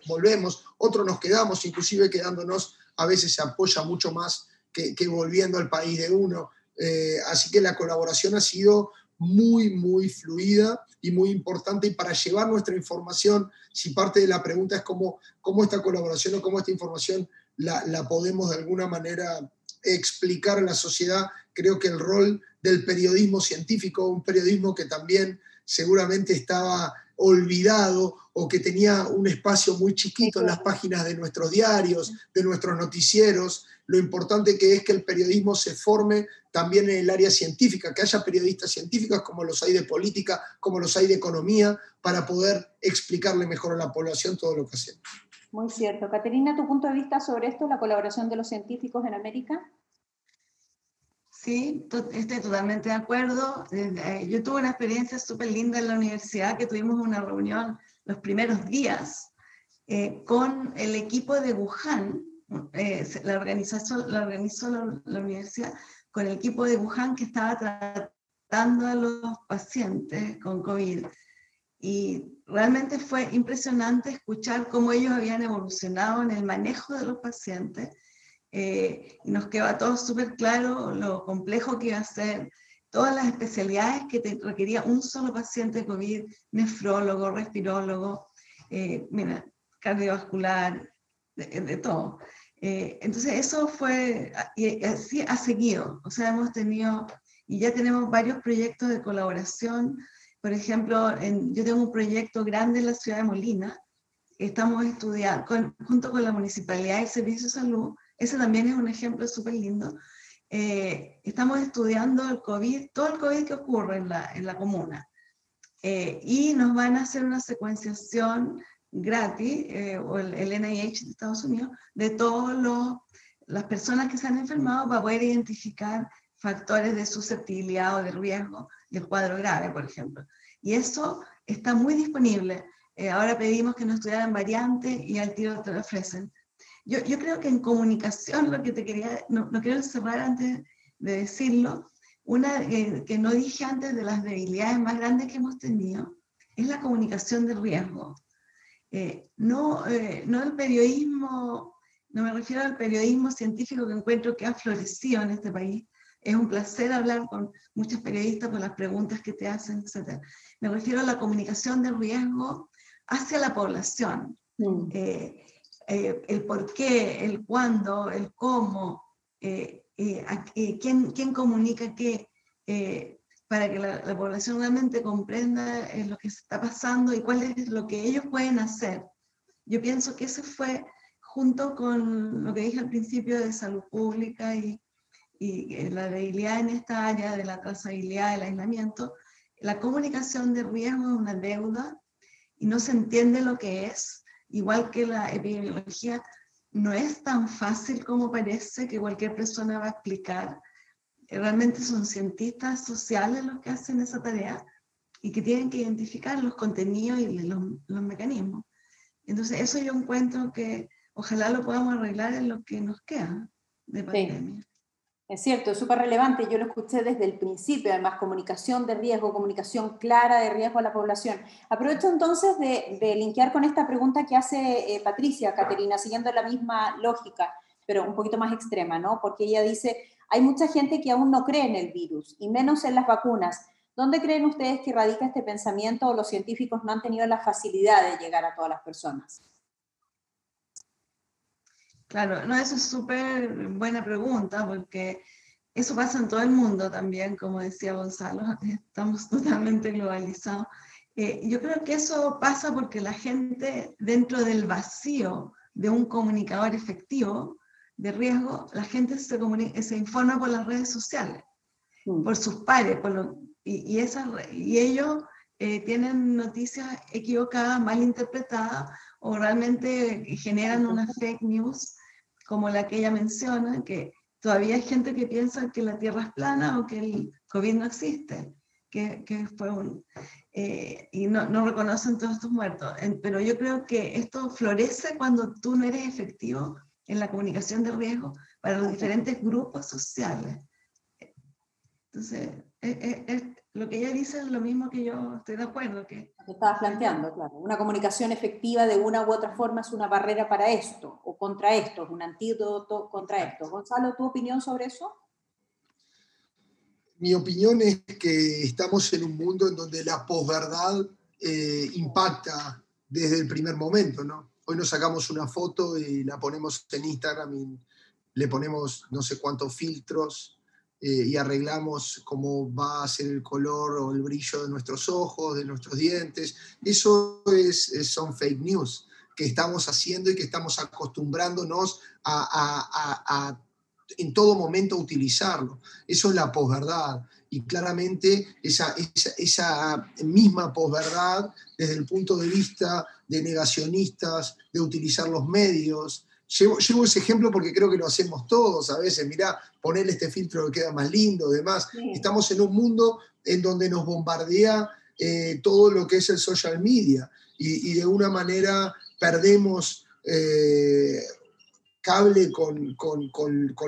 volvemos, otros nos quedamos, inclusive quedándonos a veces se apoya mucho más que, volviendo al país de uno. Eh, así que la colaboración ha sido muy, muy fluida y muy importante. Y para llevar nuestra información, si parte de la pregunta es cómo, cómo esta colaboración o cómo esta información la, la podemos de alguna manera explicar a la sociedad, creo que el rol del periodismo científico, un periodismo que también seguramente estaba olvidado o que tenía un espacio muy chiquito en las páginas de nuestros diarios, de nuestros noticieros, lo importante que es que el periodismo se forme también en el área científica, que haya periodistas científicos como los hay de política, como los hay de economía, para poder explicarle mejor a la población todo lo que hacemos. Muy cierto. Caterina, ¿tu punto de vista sobre esto, la colaboración de los científicos en América? Sí, estoy totalmente de acuerdo. Eh, yo tuve una experiencia súper linda en la universidad, que tuvimos una reunión los primeros días eh, con el equipo de Wuhan, eh, la, organización, la organizó la, universidad con el equipo de Wuhan que estaba tratando a los pacientes con COVID. Y realmente fue impresionante escuchar cómo ellos habían evolucionado en el manejo de los pacientes. Eh, y nos quedó a todos súper claro lo complejo que iba a ser todas las especialidades que te requería un solo paciente COVID, nefrólogo, respirólogo, eh, mira, cardiovascular, de todo. Eh, entonces eso fue, y así ha seguido, o sea, hemos tenido y ya tenemos varios proyectos de colaboración. Por ejemplo, yo tengo un proyecto grande en la ciudad de Molina, estamos estudiando junto con la Municipalidad y el Servicio de Salud, ese también es un ejemplo súper lindo, eh, estamos estudiando el COVID, todo el COVID que ocurre en la, en la comuna. Eh, y nos van a hacer una secuenciación gratis, eh, o el, NIH de Estados Unidos, de todas las personas que se han enfermado para poder identificar factores de susceptibilidad o de riesgo del cuadro grave, por ejemplo. Y eso está muy disponible. ahora pedimos que nos estudiaran variantes y al tiro te lo ofrecen. Yo, yo, creo que en comunicación, lo que te quería, no, no quiero cerrar antes de decirlo, una eh, que no dije antes de las debilidades más grandes que hemos tenido, es la comunicación de riesgo. Eh, no, eh, no el periodismo, no me refiero al periodismo científico que encuentro que ha florecido en este país. Es un placer hablar con muchos periodistas por las preguntas que te hacen, etc. Me refiero a la comunicación de riesgo hacia la población. Mm. Eh, el por qué, el cuándo, el cómo, eh, eh, quién, quién, comunica qué, para que la, población realmente comprenda lo que está pasando y cuál es lo que ellos pueden hacer. Yo pienso que eso fue, junto con lo que dije al principio de salud pública y, y la debilidad en esta área de la trazabilidad del aislamiento, la comunicación de riesgo es una deuda y no se entiende lo que es igual que la epidemiología, no es tan fácil como parece que cualquier persona va a explicar. Realmente son cientistas sociales los que hacen esa tarea y que tienen que identificar los contenidos y los, los mecanismos. Entonces, eso yo encuentro que ojalá lo podamos arreglar en lo que nos queda de pandemia. Es cierto, es súper relevante. Yo lo escuché desde el principio, además, comunicación de riesgo, comunicación clara de riesgo a la población. Aprovecho entonces de, de linkear con esta pregunta que hace eh, Patricia, Caterina, siguiendo la misma lógica, pero un poquito más extrema, ¿no? Porque ella dice, hay mucha gente que aún no cree en el virus, y menos en las vacunas. ¿Dónde creen ustedes que radica este pensamiento o los científicos no han tenido la facilidad de llegar a todas las personas? Claro, no, eso es súper buena pregunta porque eso pasa en todo el mundo también, como decía Gonzalo, [laughs] estamos totalmente globalizados. Eh, yo creo que eso pasa porque la gente dentro del vacío de un comunicador efectivo de riesgo, la gente se, se informa por las redes sociales, mm. por sus pares, por y, y, y ellos eh, tienen noticias equivocadas, mal interpretadas, o realmente generan una fake news como la que ella menciona, que todavía hay gente que piensa que la Tierra es plana o que el COVID no existe, que, que fue un, eh, y no, no, reconocen todos estos muertos. pero yo creo que esto florece cuando tú no eres efectivo en la comunicación de riesgo para los diferentes grupos sociales. Entonces, es, lo que ella dice es lo mismo que yo estoy de acuerdo. Que, que estabas planteando, claro. Una comunicación efectiva de una u otra forma es una barrera para esto, o contra esto, es un antídoto contra esto. Gonzalo, ¿tu opinión sobre eso? Mi opinión es que estamos en un mundo en donde la posverdad eh, impacta desde el primer momento, ¿no? Hoy nos sacamos una foto y la ponemos en Instagram y le ponemos no sé cuántos filtros eh, y arreglamos cómo va a ser el color o el brillo de nuestros ojos, de nuestros dientes. Eso es, son fake news que estamos haciendo y que estamos acostumbrándonos a, en todo momento a utilizarlo. Eso es la posverdad. Y claramente esa, esa, esa misma posverdad, desde el punto de vista de negacionistas, de utilizar los medios, Llevo, ese ejemplo porque creo que lo hacemos todos a veces. Mirá, ponerle este filtro que queda más lindo, demás. Estamos en un mundo en donde nos bombardea eh, todo lo que es el social media y, de una manera perdemos eh, cable con,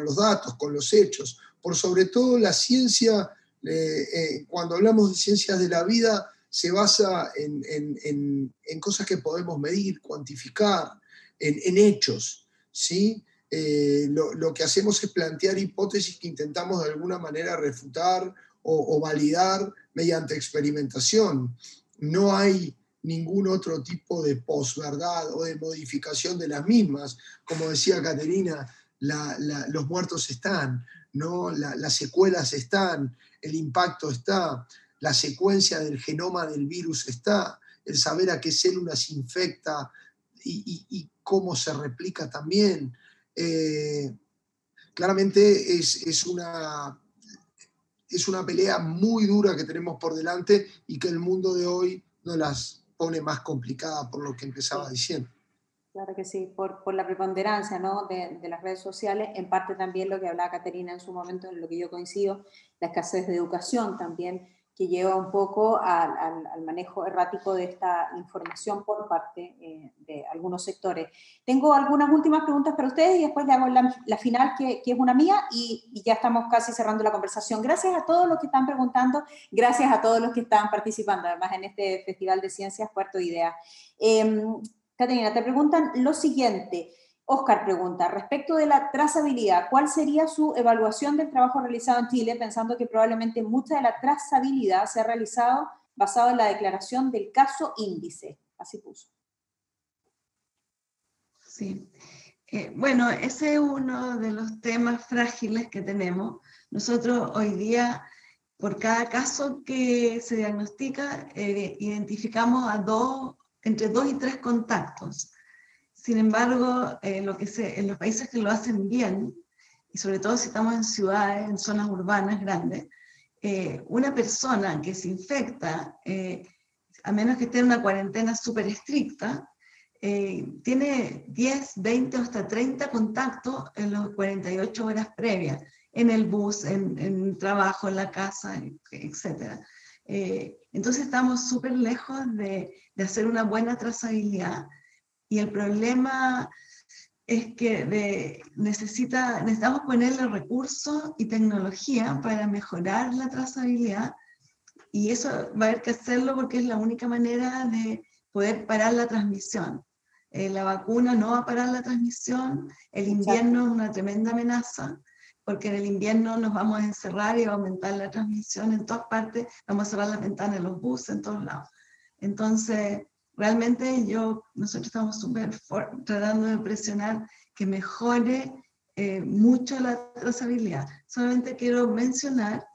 los datos, con los hechos. Por sobre todo la ciencia, eh, cuando hablamos de ciencias de la vida, se basa en, cosas que podemos medir, cuantificar, en, hechos. ¿Sí? Eh, lo, que hacemos es plantear hipótesis que intentamos de alguna manera refutar o, validar mediante experimentación. No hay ningún otro tipo de posverdad o de modificación de las mismas. Como decía Caterina, los muertos están, ¿no? las secuelas están, el impacto está, la secuencia del genoma del virus está, el saber a qué células infecta y, cómo se replica también. Eh, claramente es, una, es una pelea muy dura que tenemos por delante y que el mundo de hoy nos las pone más complicadas por lo que empezaba diciendo. Claro que sí, por, por la preponderancia ¿no? de, de, las redes sociales, en parte también lo que hablaba Caterina en su momento, en lo que yo coincido, la escasez de educación también, que lleva un poco al, manejo errático de esta información por parte eh, de algunos sectores. Tengo algunas últimas preguntas para ustedes y después le hago la, final, que, es una mía, y, y, ya estamos casi cerrando la conversación. Gracias a todos los que están preguntando, gracias a todos los que están participando, además en este Festival de Ciencias Puerto Idea. Eh, Caterina, te preguntan lo siguiente. Oscar pregunta, respecto de la trazabilidad, ¿cuál sería su evaluación del trabajo realizado en Chile, pensando que probablemente mucha de la trazabilidad se ha realizado basado en la declaración del caso índice? Así puso. Sí. Eh, bueno, ese es uno de los temas frágiles que tenemos. Nosotros hoy día, por cada caso que se diagnostica, eh, identificamos a dos entre dos y tres contactos. Sin embargo, eh, lo que se, en los países que lo hacen bien, y sobre todo si estamos en ciudades, en zonas urbanas grandes, eh, una persona que se infecta, eh, a menos que esté en una cuarentena súper estricta, tiene 10, 20 o hasta 30 contactos en las 48 horas previas, en el bus, en, en trabajo, en la casa, etc. Eh, entonces estamos súper lejos de, hacer una buena trazabilidad y el problema es que necesita, necesitamos ponerle recursos y tecnología para mejorar la trazabilidad y eso va a haber que hacerlo porque es la única manera de poder parar la transmisión. Eh, la vacuna no va a parar la transmisión, el invierno es una tremenda amenaza, porque en el invierno nos vamos a encerrar y va a aumentar la transmisión en todas partes, vamos a cerrar las ventanas de los buses en todos lados. Entonces, realmente yo, nosotros estamos súper tratando de presionar que mejore eh, mucho la trazabilidad. Solamente quiero mencionar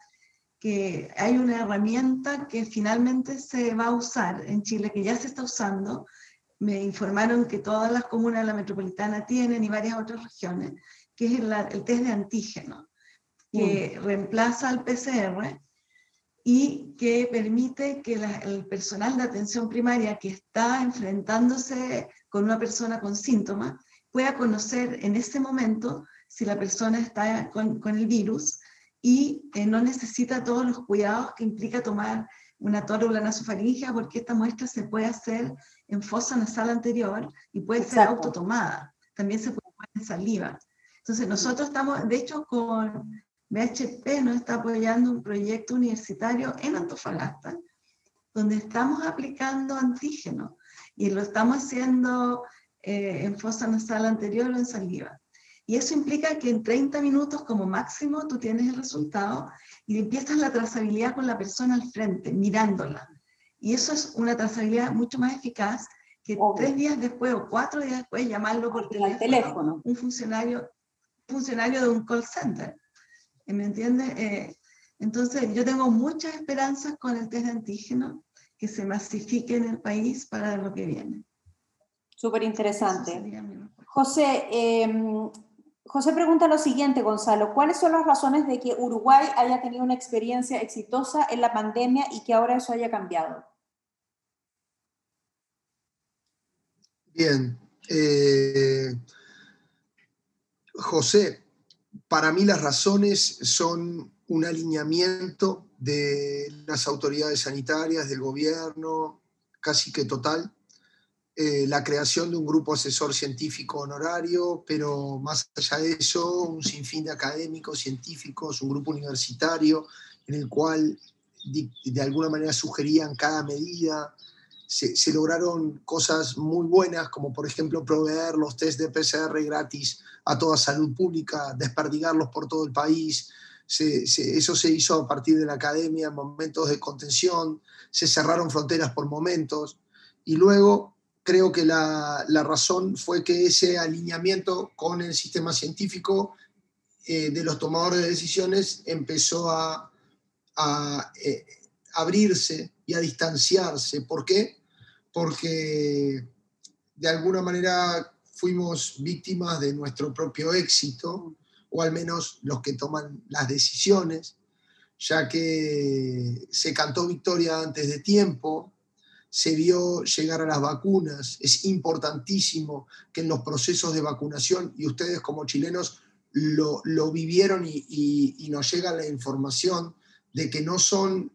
que hay una herramienta que finalmente se va a usar en Chile, que ya se está usando. Me informaron que todas las comunas de la metropolitana tienen y varias otras regiones, que es el, test de antígeno, que mm. reemplaza al PCR y que permite que el personal de atención primaria que está enfrentándose con una persona con síntomas pueda conocer en ese momento si la persona está con, con el virus y eh, no necesita todos los cuidados que implica tomar una tórula nasofaringea porque esta muestra se puede hacer en fosa nasal anterior y puede ser autotomada. También se puede tomar en saliva. Entonces, nosotros estamos, de hecho, con BHP nos está apoyando un proyecto universitario en Antofagasta, donde estamos aplicando antígeno y lo estamos haciendo eh, en fosa nasal anterior o en saliva. Y eso implica que en 30 minutos como máximo tú tienes el resultado y empiezas la trazabilidad con la persona al frente, mirándola. Y eso es una trazabilidad mucho más eficaz que tres días después o cuatro días después llamarlo por teléfono, teléfono. un funcionario funcionario de un call center. ¿Me entiendes? Eh, entonces, yo tengo muchas esperanzas con el test de antígeno que se masifique en el país para lo que viene. Súper interesante. José, em, José pregunta lo siguiente, Gonzalo, ¿cuáles son las razones de que Uruguay haya tenido una experiencia exitosa en la pandemia y que ahora eso haya cambiado? Bien, eh, José, para mí las razones son un alineamiento de las autoridades sanitarias, del gobierno, casi que total, eh, la creación de un grupo asesor científico honorario, pero más allá de eso, un sinfín de académicos, científicos, un grupo universitario en el cual de alguna manera sugerían cada medida, se, lograron cosas muy buenas, como por ejemplo proveer los test de PCR gratis a toda salud pública, desperdigarlos por todo el país. eso se hizo a partir de la academia en momentos de contención, se cerraron fronteras por momentos y luego creo que la, razón fue que ese alineamiento con el sistema científico eh, de los tomadores de decisiones empezó a, eh, abrirse y a distanciarse. ¿Por qué? Porque de alguna manera fuimos víctimas de nuestro propio éxito, o al menos los que toman las decisiones, ya que se cantó victoria antes de tiempo, se vio llegar a las vacunas. Es importantísimo que en los procesos de vacunación, y ustedes como chilenos lo, vivieron y, nos llega la información de que no son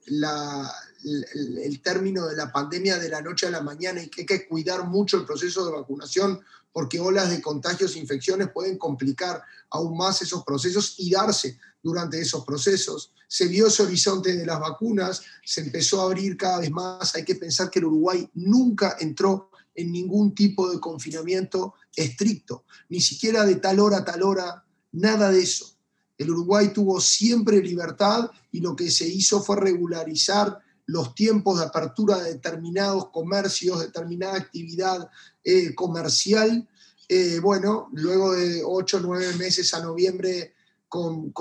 el, término de la pandemia de la noche a la mañana y que hay que cuidar mucho el proceso de vacunación porque olas de contagios e infecciones pueden complicar aún más esos procesos y darse durante esos procesos. Se vio ese horizonte de las vacunas, se empezó a abrir cada vez más. Hay que pensar que el Uruguay nunca entró en ningún tipo de confinamiento estricto, ni siquiera de tal hora a tal hora, nada de eso. El Uruguay tuvo siempre libertad y lo que se hizo fue regularizar los tiempos de apertura de determinados comercios, determinada actividad eh, comercial. Eh, bueno, luego de ocho o nueve meses a noviembre con,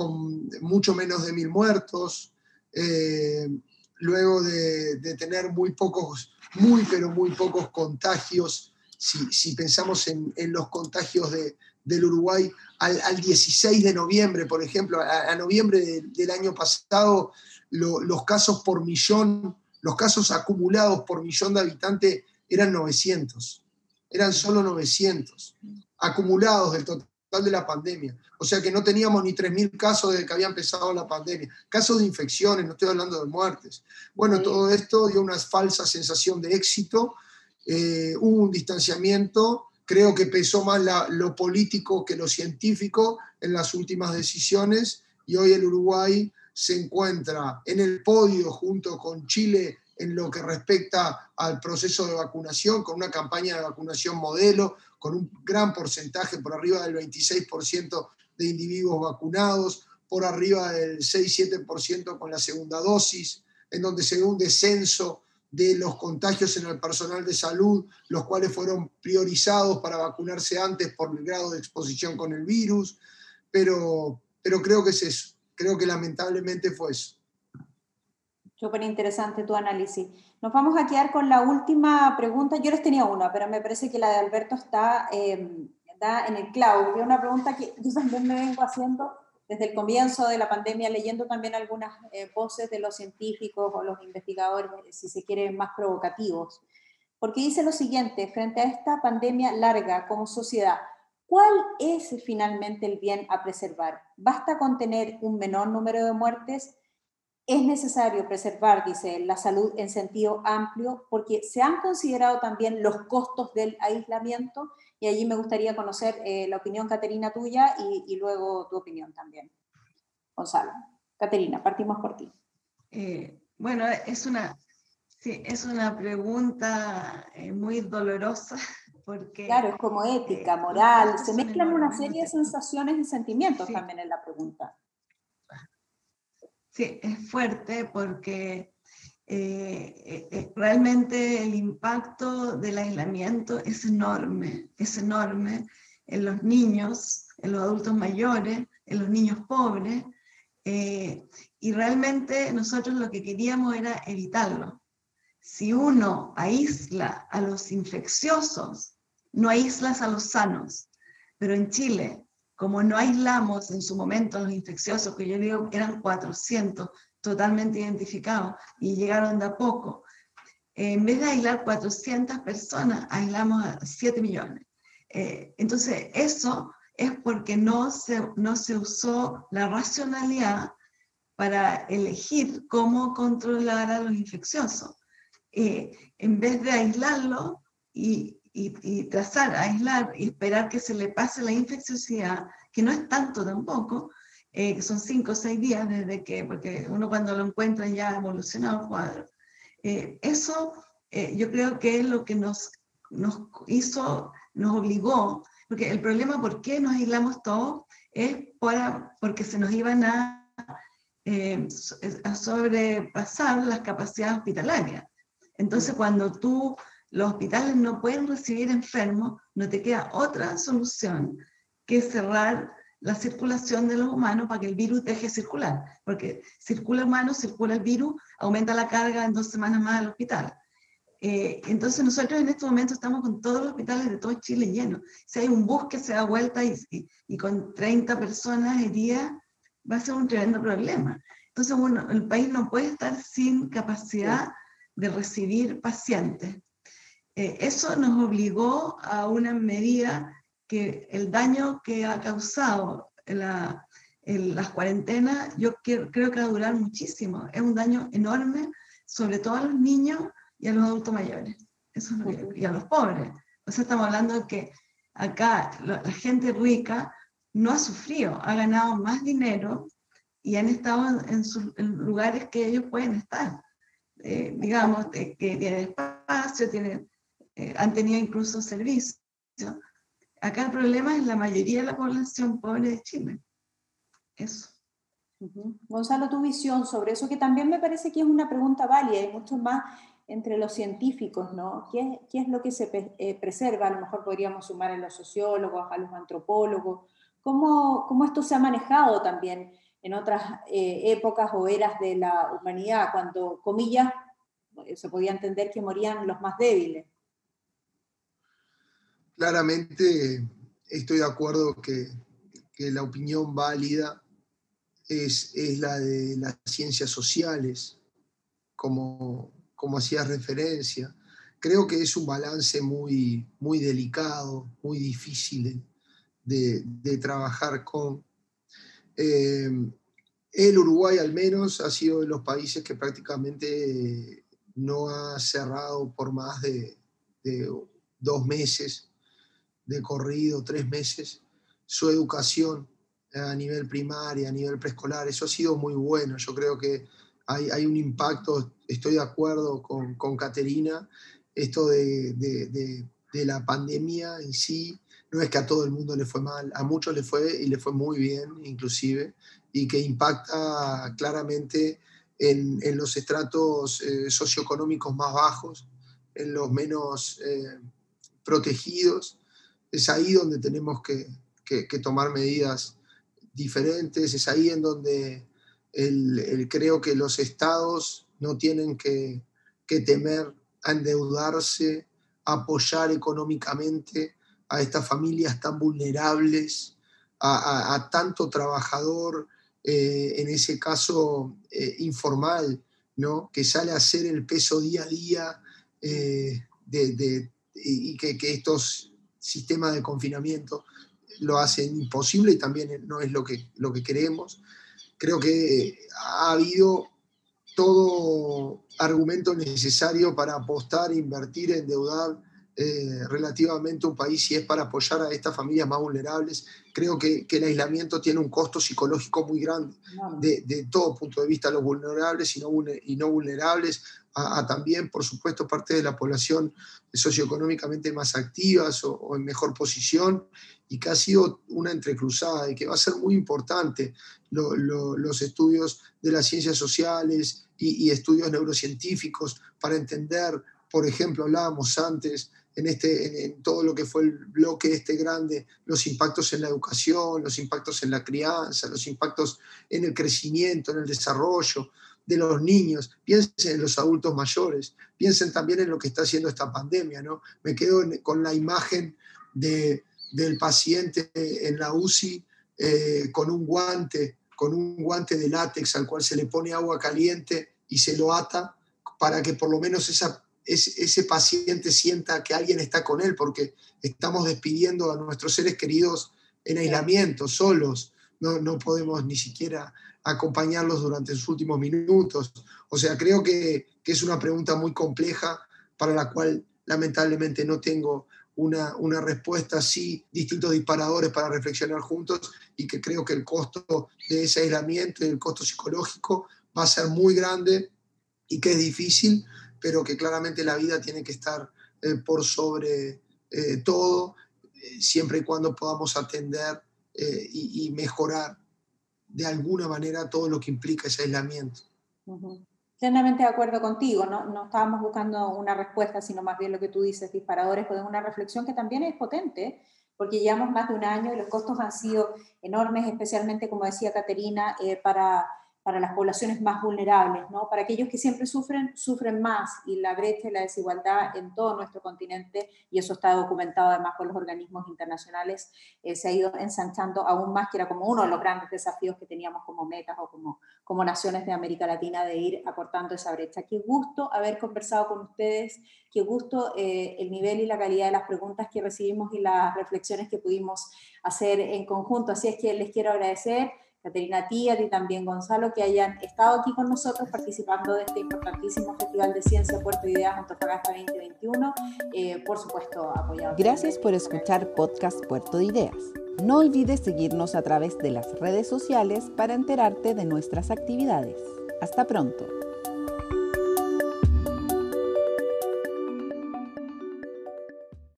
mucho menos de mil muertos, eh, luego de, tener muy pocos, muy pero muy pocos contagios, si, pensamos en, los contagios del Uruguay al, 16 de noviembre, por ejemplo, a, noviembre del año pasado, los casos por millón, los casos acumulados por millón de habitantes eran 900, eran solo 900, acumulados del total de la pandemia. O sea que no teníamos ni 3.000 casos desde que había empezado la pandemia. Casos de infecciones, no estoy hablando de muertes. Bueno, todo esto dio una falsa sensación de éxito, eh, hubo un distanciamiento, creo que pesó más lo político que lo científico en las últimas decisiones y hoy el Uruguay se encuentra en el podio junto con Chile en lo que respecta al proceso de vacunación, con una campaña de vacunación modelo, con un gran porcentaje, por arriba del 26% de individuos vacunados, por arriba del 6-7% con la segunda dosis, en donde se ve un descenso de los contagios en el personal de salud, los cuales fueron priorizados para vacunarse antes por el grado de exposición con el virus, pero, pero creo que es creo que lamentablemente fue eso. Súper interesante tu análisis. Nos vamos a quedar con la última pregunta. Yo les tenía una, pero me parece que la de Alberto está, em, en el clavo. Es una pregunta que yo también me vengo haciendo desde el comienzo de la pandemia, leyendo también algunas eh, voces de los científicos o los investigadores, si se quieren, más provocativos. Porque dice lo siguiente, frente a esta pandemia larga como sociedad, ¿Cuál es finalmente el bien a preservar? ¿Basta con tener un menor número de muertes? Es necesario preservar, dice, la salud en sentido amplio, porque se han considerado también los costos del aislamiento, y allí me gustaría conocer eh, la opinión, Caterina, tuya, y, luego tu opinión también. Gonzalo. Caterina, partimos por ti. Eh, bueno, es una, sí, es una pregunta eh, muy dolorosa claro, es como ética, eh, moral, se mezclan una serie de sensaciones y sentimientos también en la pregunta. Sí, es fuerte porque eh, eh, realmente el impacto del aislamiento es enorme, es enorme en los niños, en los adultos mayores, en los niños pobres, y realmente nosotros lo que queríamos era evitarlo. Si uno aísla a los infecciosos no aíslas a los sanos. Pero en Chile, como no aislamos en su momento los infecciosos, que yo digo eran 400 totalmente identificados y llegaron de a poco, en vez de aislar 400 personas, aislamos a 7 millones. Eh, entonces, eso es porque no se, no se usó la racionalidad para elegir cómo controlar a los infecciosos. Eh, en vez de aislarlo y, y, trazar, aislar y esperar que se le pase la infecciosidad, que no es tanto tampoco, eh, son cinco o seis días desde que, porque uno cuando lo encuentra ya ha evolucionado el cuadro. Eh, eso eh, yo creo que es lo que nos, nos hizo, nos obligó, porque el problema por qué nos aislamos todos es para, porque se nos iban a, a sobrepasar las capacidades hospitalarias. Entonces, cuando tú los hospitales no pueden recibir enfermos, no te queda otra solución que cerrar la circulación de los humanos para que el virus deje de circular, porque circula humano, circula el virus, aumenta la carga en dos semanas más al hospital. Eh, entonces nosotros en este momento estamos con todos los hospitales de todo Chile llenos. Si hay un bus que se da vuelta y, y, con 30 personas día, va a ser un tremendo problema. Entonces, el país no puede estar sin capacidad de recibir pacientes. Eh, eso nos obligó a una medida que el daño que ha causado la, las cuarentenas, yo creo, creo que va a durar muchísimo. Es un daño enorme, sobre todo a los niños y a los adultos mayores. Eso y a los pobres. O sea, estamos hablando de que acá la, gente rica no ha sufrido, ha ganado más dinero y han estado en, sus, lugares que ellos pueden estar. Eh, digamos, que tienen espacio, tienen eh, han tenido incluso servicio. Acá el problema es la mayoría de la población pobre de Chile. Eso. Gonzalo, tu visión sobre eso, que también me parece que es una pregunta válida y mucho más entre los científicos, ¿no? ¿Qué, qué es lo que se eh, preserva? A lo mejor podríamos sumar a los sociólogos, a los antropólogos. ¿Cómo, cómo esto se ha manejado también en otras eh, épocas o eras de la humanidad, cuando, comillas, se podía entender que morían los más débiles? Claramente estoy de acuerdo que, la opinión válida es, la de las ciencias sociales, como, como hacías referencia. Creo que es un balance muy, muy delicado, muy difícil de, trabajar con. Eh, el Uruguay al menos ha sido de los países que prácticamente no ha cerrado por más de dos meses de corrido, tres meses, su educación a nivel primaria, a nivel preescolar, eso ha sido muy bueno. Yo creo que hay, hay un impacto, estoy de acuerdo con, con Caterina, esto de, de, de, la pandemia en sí, no es que a todo el mundo le fue mal, a muchos le fue y le fue muy bien inclusive, y que impacta claramente en, en los estratos eh, socioeconómicos más bajos, en los menos eh, protegidos, es ahí donde tenemos que, tomar medidas diferentes, es ahí en donde el, creo que los estados no tienen que, temer a endeudarse, apoyar económicamente a estas familias tan vulnerables, a, tanto trabajador, eh, en ese caso eh, informal, ¿no? que sale a hacer el peso día a día eh, y que, que, estos sistema de confinamiento lo hacen imposible y también no es lo que, lo que queremos. Creo que ha habido todo argumento necesario para apostar, invertir, endeudar eh, relativamente un país si es para apoyar a estas familias más vulnerables. Creo que, el aislamiento tiene un costo psicológico muy grande de, de todo punto de vista, los vulnerables y no, y no vulnerables, a, también, por supuesto, parte de la población socioeconómicamente más activas o, en mejor posición y que ha sido una entrecruzada y que va a ser muy importante los estudios de las ciencias sociales y, estudios neurocientíficos para entender, por ejemplo, hablábamos antes en, este, en, todo lo que fue el bloque este grande, los impactos en la educación, los impactos en la crianza, los impactos en el crecimiento, en el desarrollo, de los niños, piensen en los adultos mayores, piensen también en lo que está haciendo esta pandemia, ¿no? Me quedo con la imagen de, del paciente en la UCI eh, con un guante, con un guante de látex al cual se le pone agua caliente y se lo ata para que por lo menos esa, ese paciente sienta que alguien está con él, porque estamos despidiendo a nuestros seres queridos en aislamiento, solos, no, no podemos ni siquiera acompañarlos durante sus últimos minutos. O sea, creo que, es una pregunta muy compleja para la cual lamentablemente no tengo una, una, respuesta, sí, distintos disparadores para reflexionar juntos y que creo que el costo de ese aislamiento y el costo psicológico va a ser muy grande y que es difícil, pero que claramente la vida tiene que estar eh, por sobre eh, todo, eh, siempre y cuando podamos atender y mejorar de alguna manera todo lo que implica ese aislamiento. Plenamente de acuerdo contigo, ¿no? no estábamos buscando una respuesta, sino más bien lo que tú dices, disparadores, pues una reflexión que también es potente, porque llevamos más de un año y los costos han sido enormes, especialmente, como decía Caterina, para para las poblaciones más vulnerables, ¿no? Para aquellos que siempre sufren, sufren más y la brecha y la desigualdad en todo nuestro continente, y eso está documentado además por los organismos internacionales, eh, se ha ido ensanchando aún más, que era como uno de los grandes desafíos que teníamos como metas o como, como naciones de América Latina de ir acortando esa brecha. Qué gusto haber conversado con ustedes, qué gusto eh, el nivel y la calidad de las preguntas que recibimos y las reflexiones que pudimos hacer en conjunto. Así es que les quiero agradecer. Caterina Tía y también Gonzalo, que hayan estado aquí con nosotros participando de este importantísimo Festival de Ciencia Puerto Ideas Antofagasta 2021, eh, por supuesto apoyado. Gracias por escuchar Podcast Puerto de Ideas. No olvides seguirnos a través de las redes sociales para enterarte de nuestras actividades. Hasta pronto.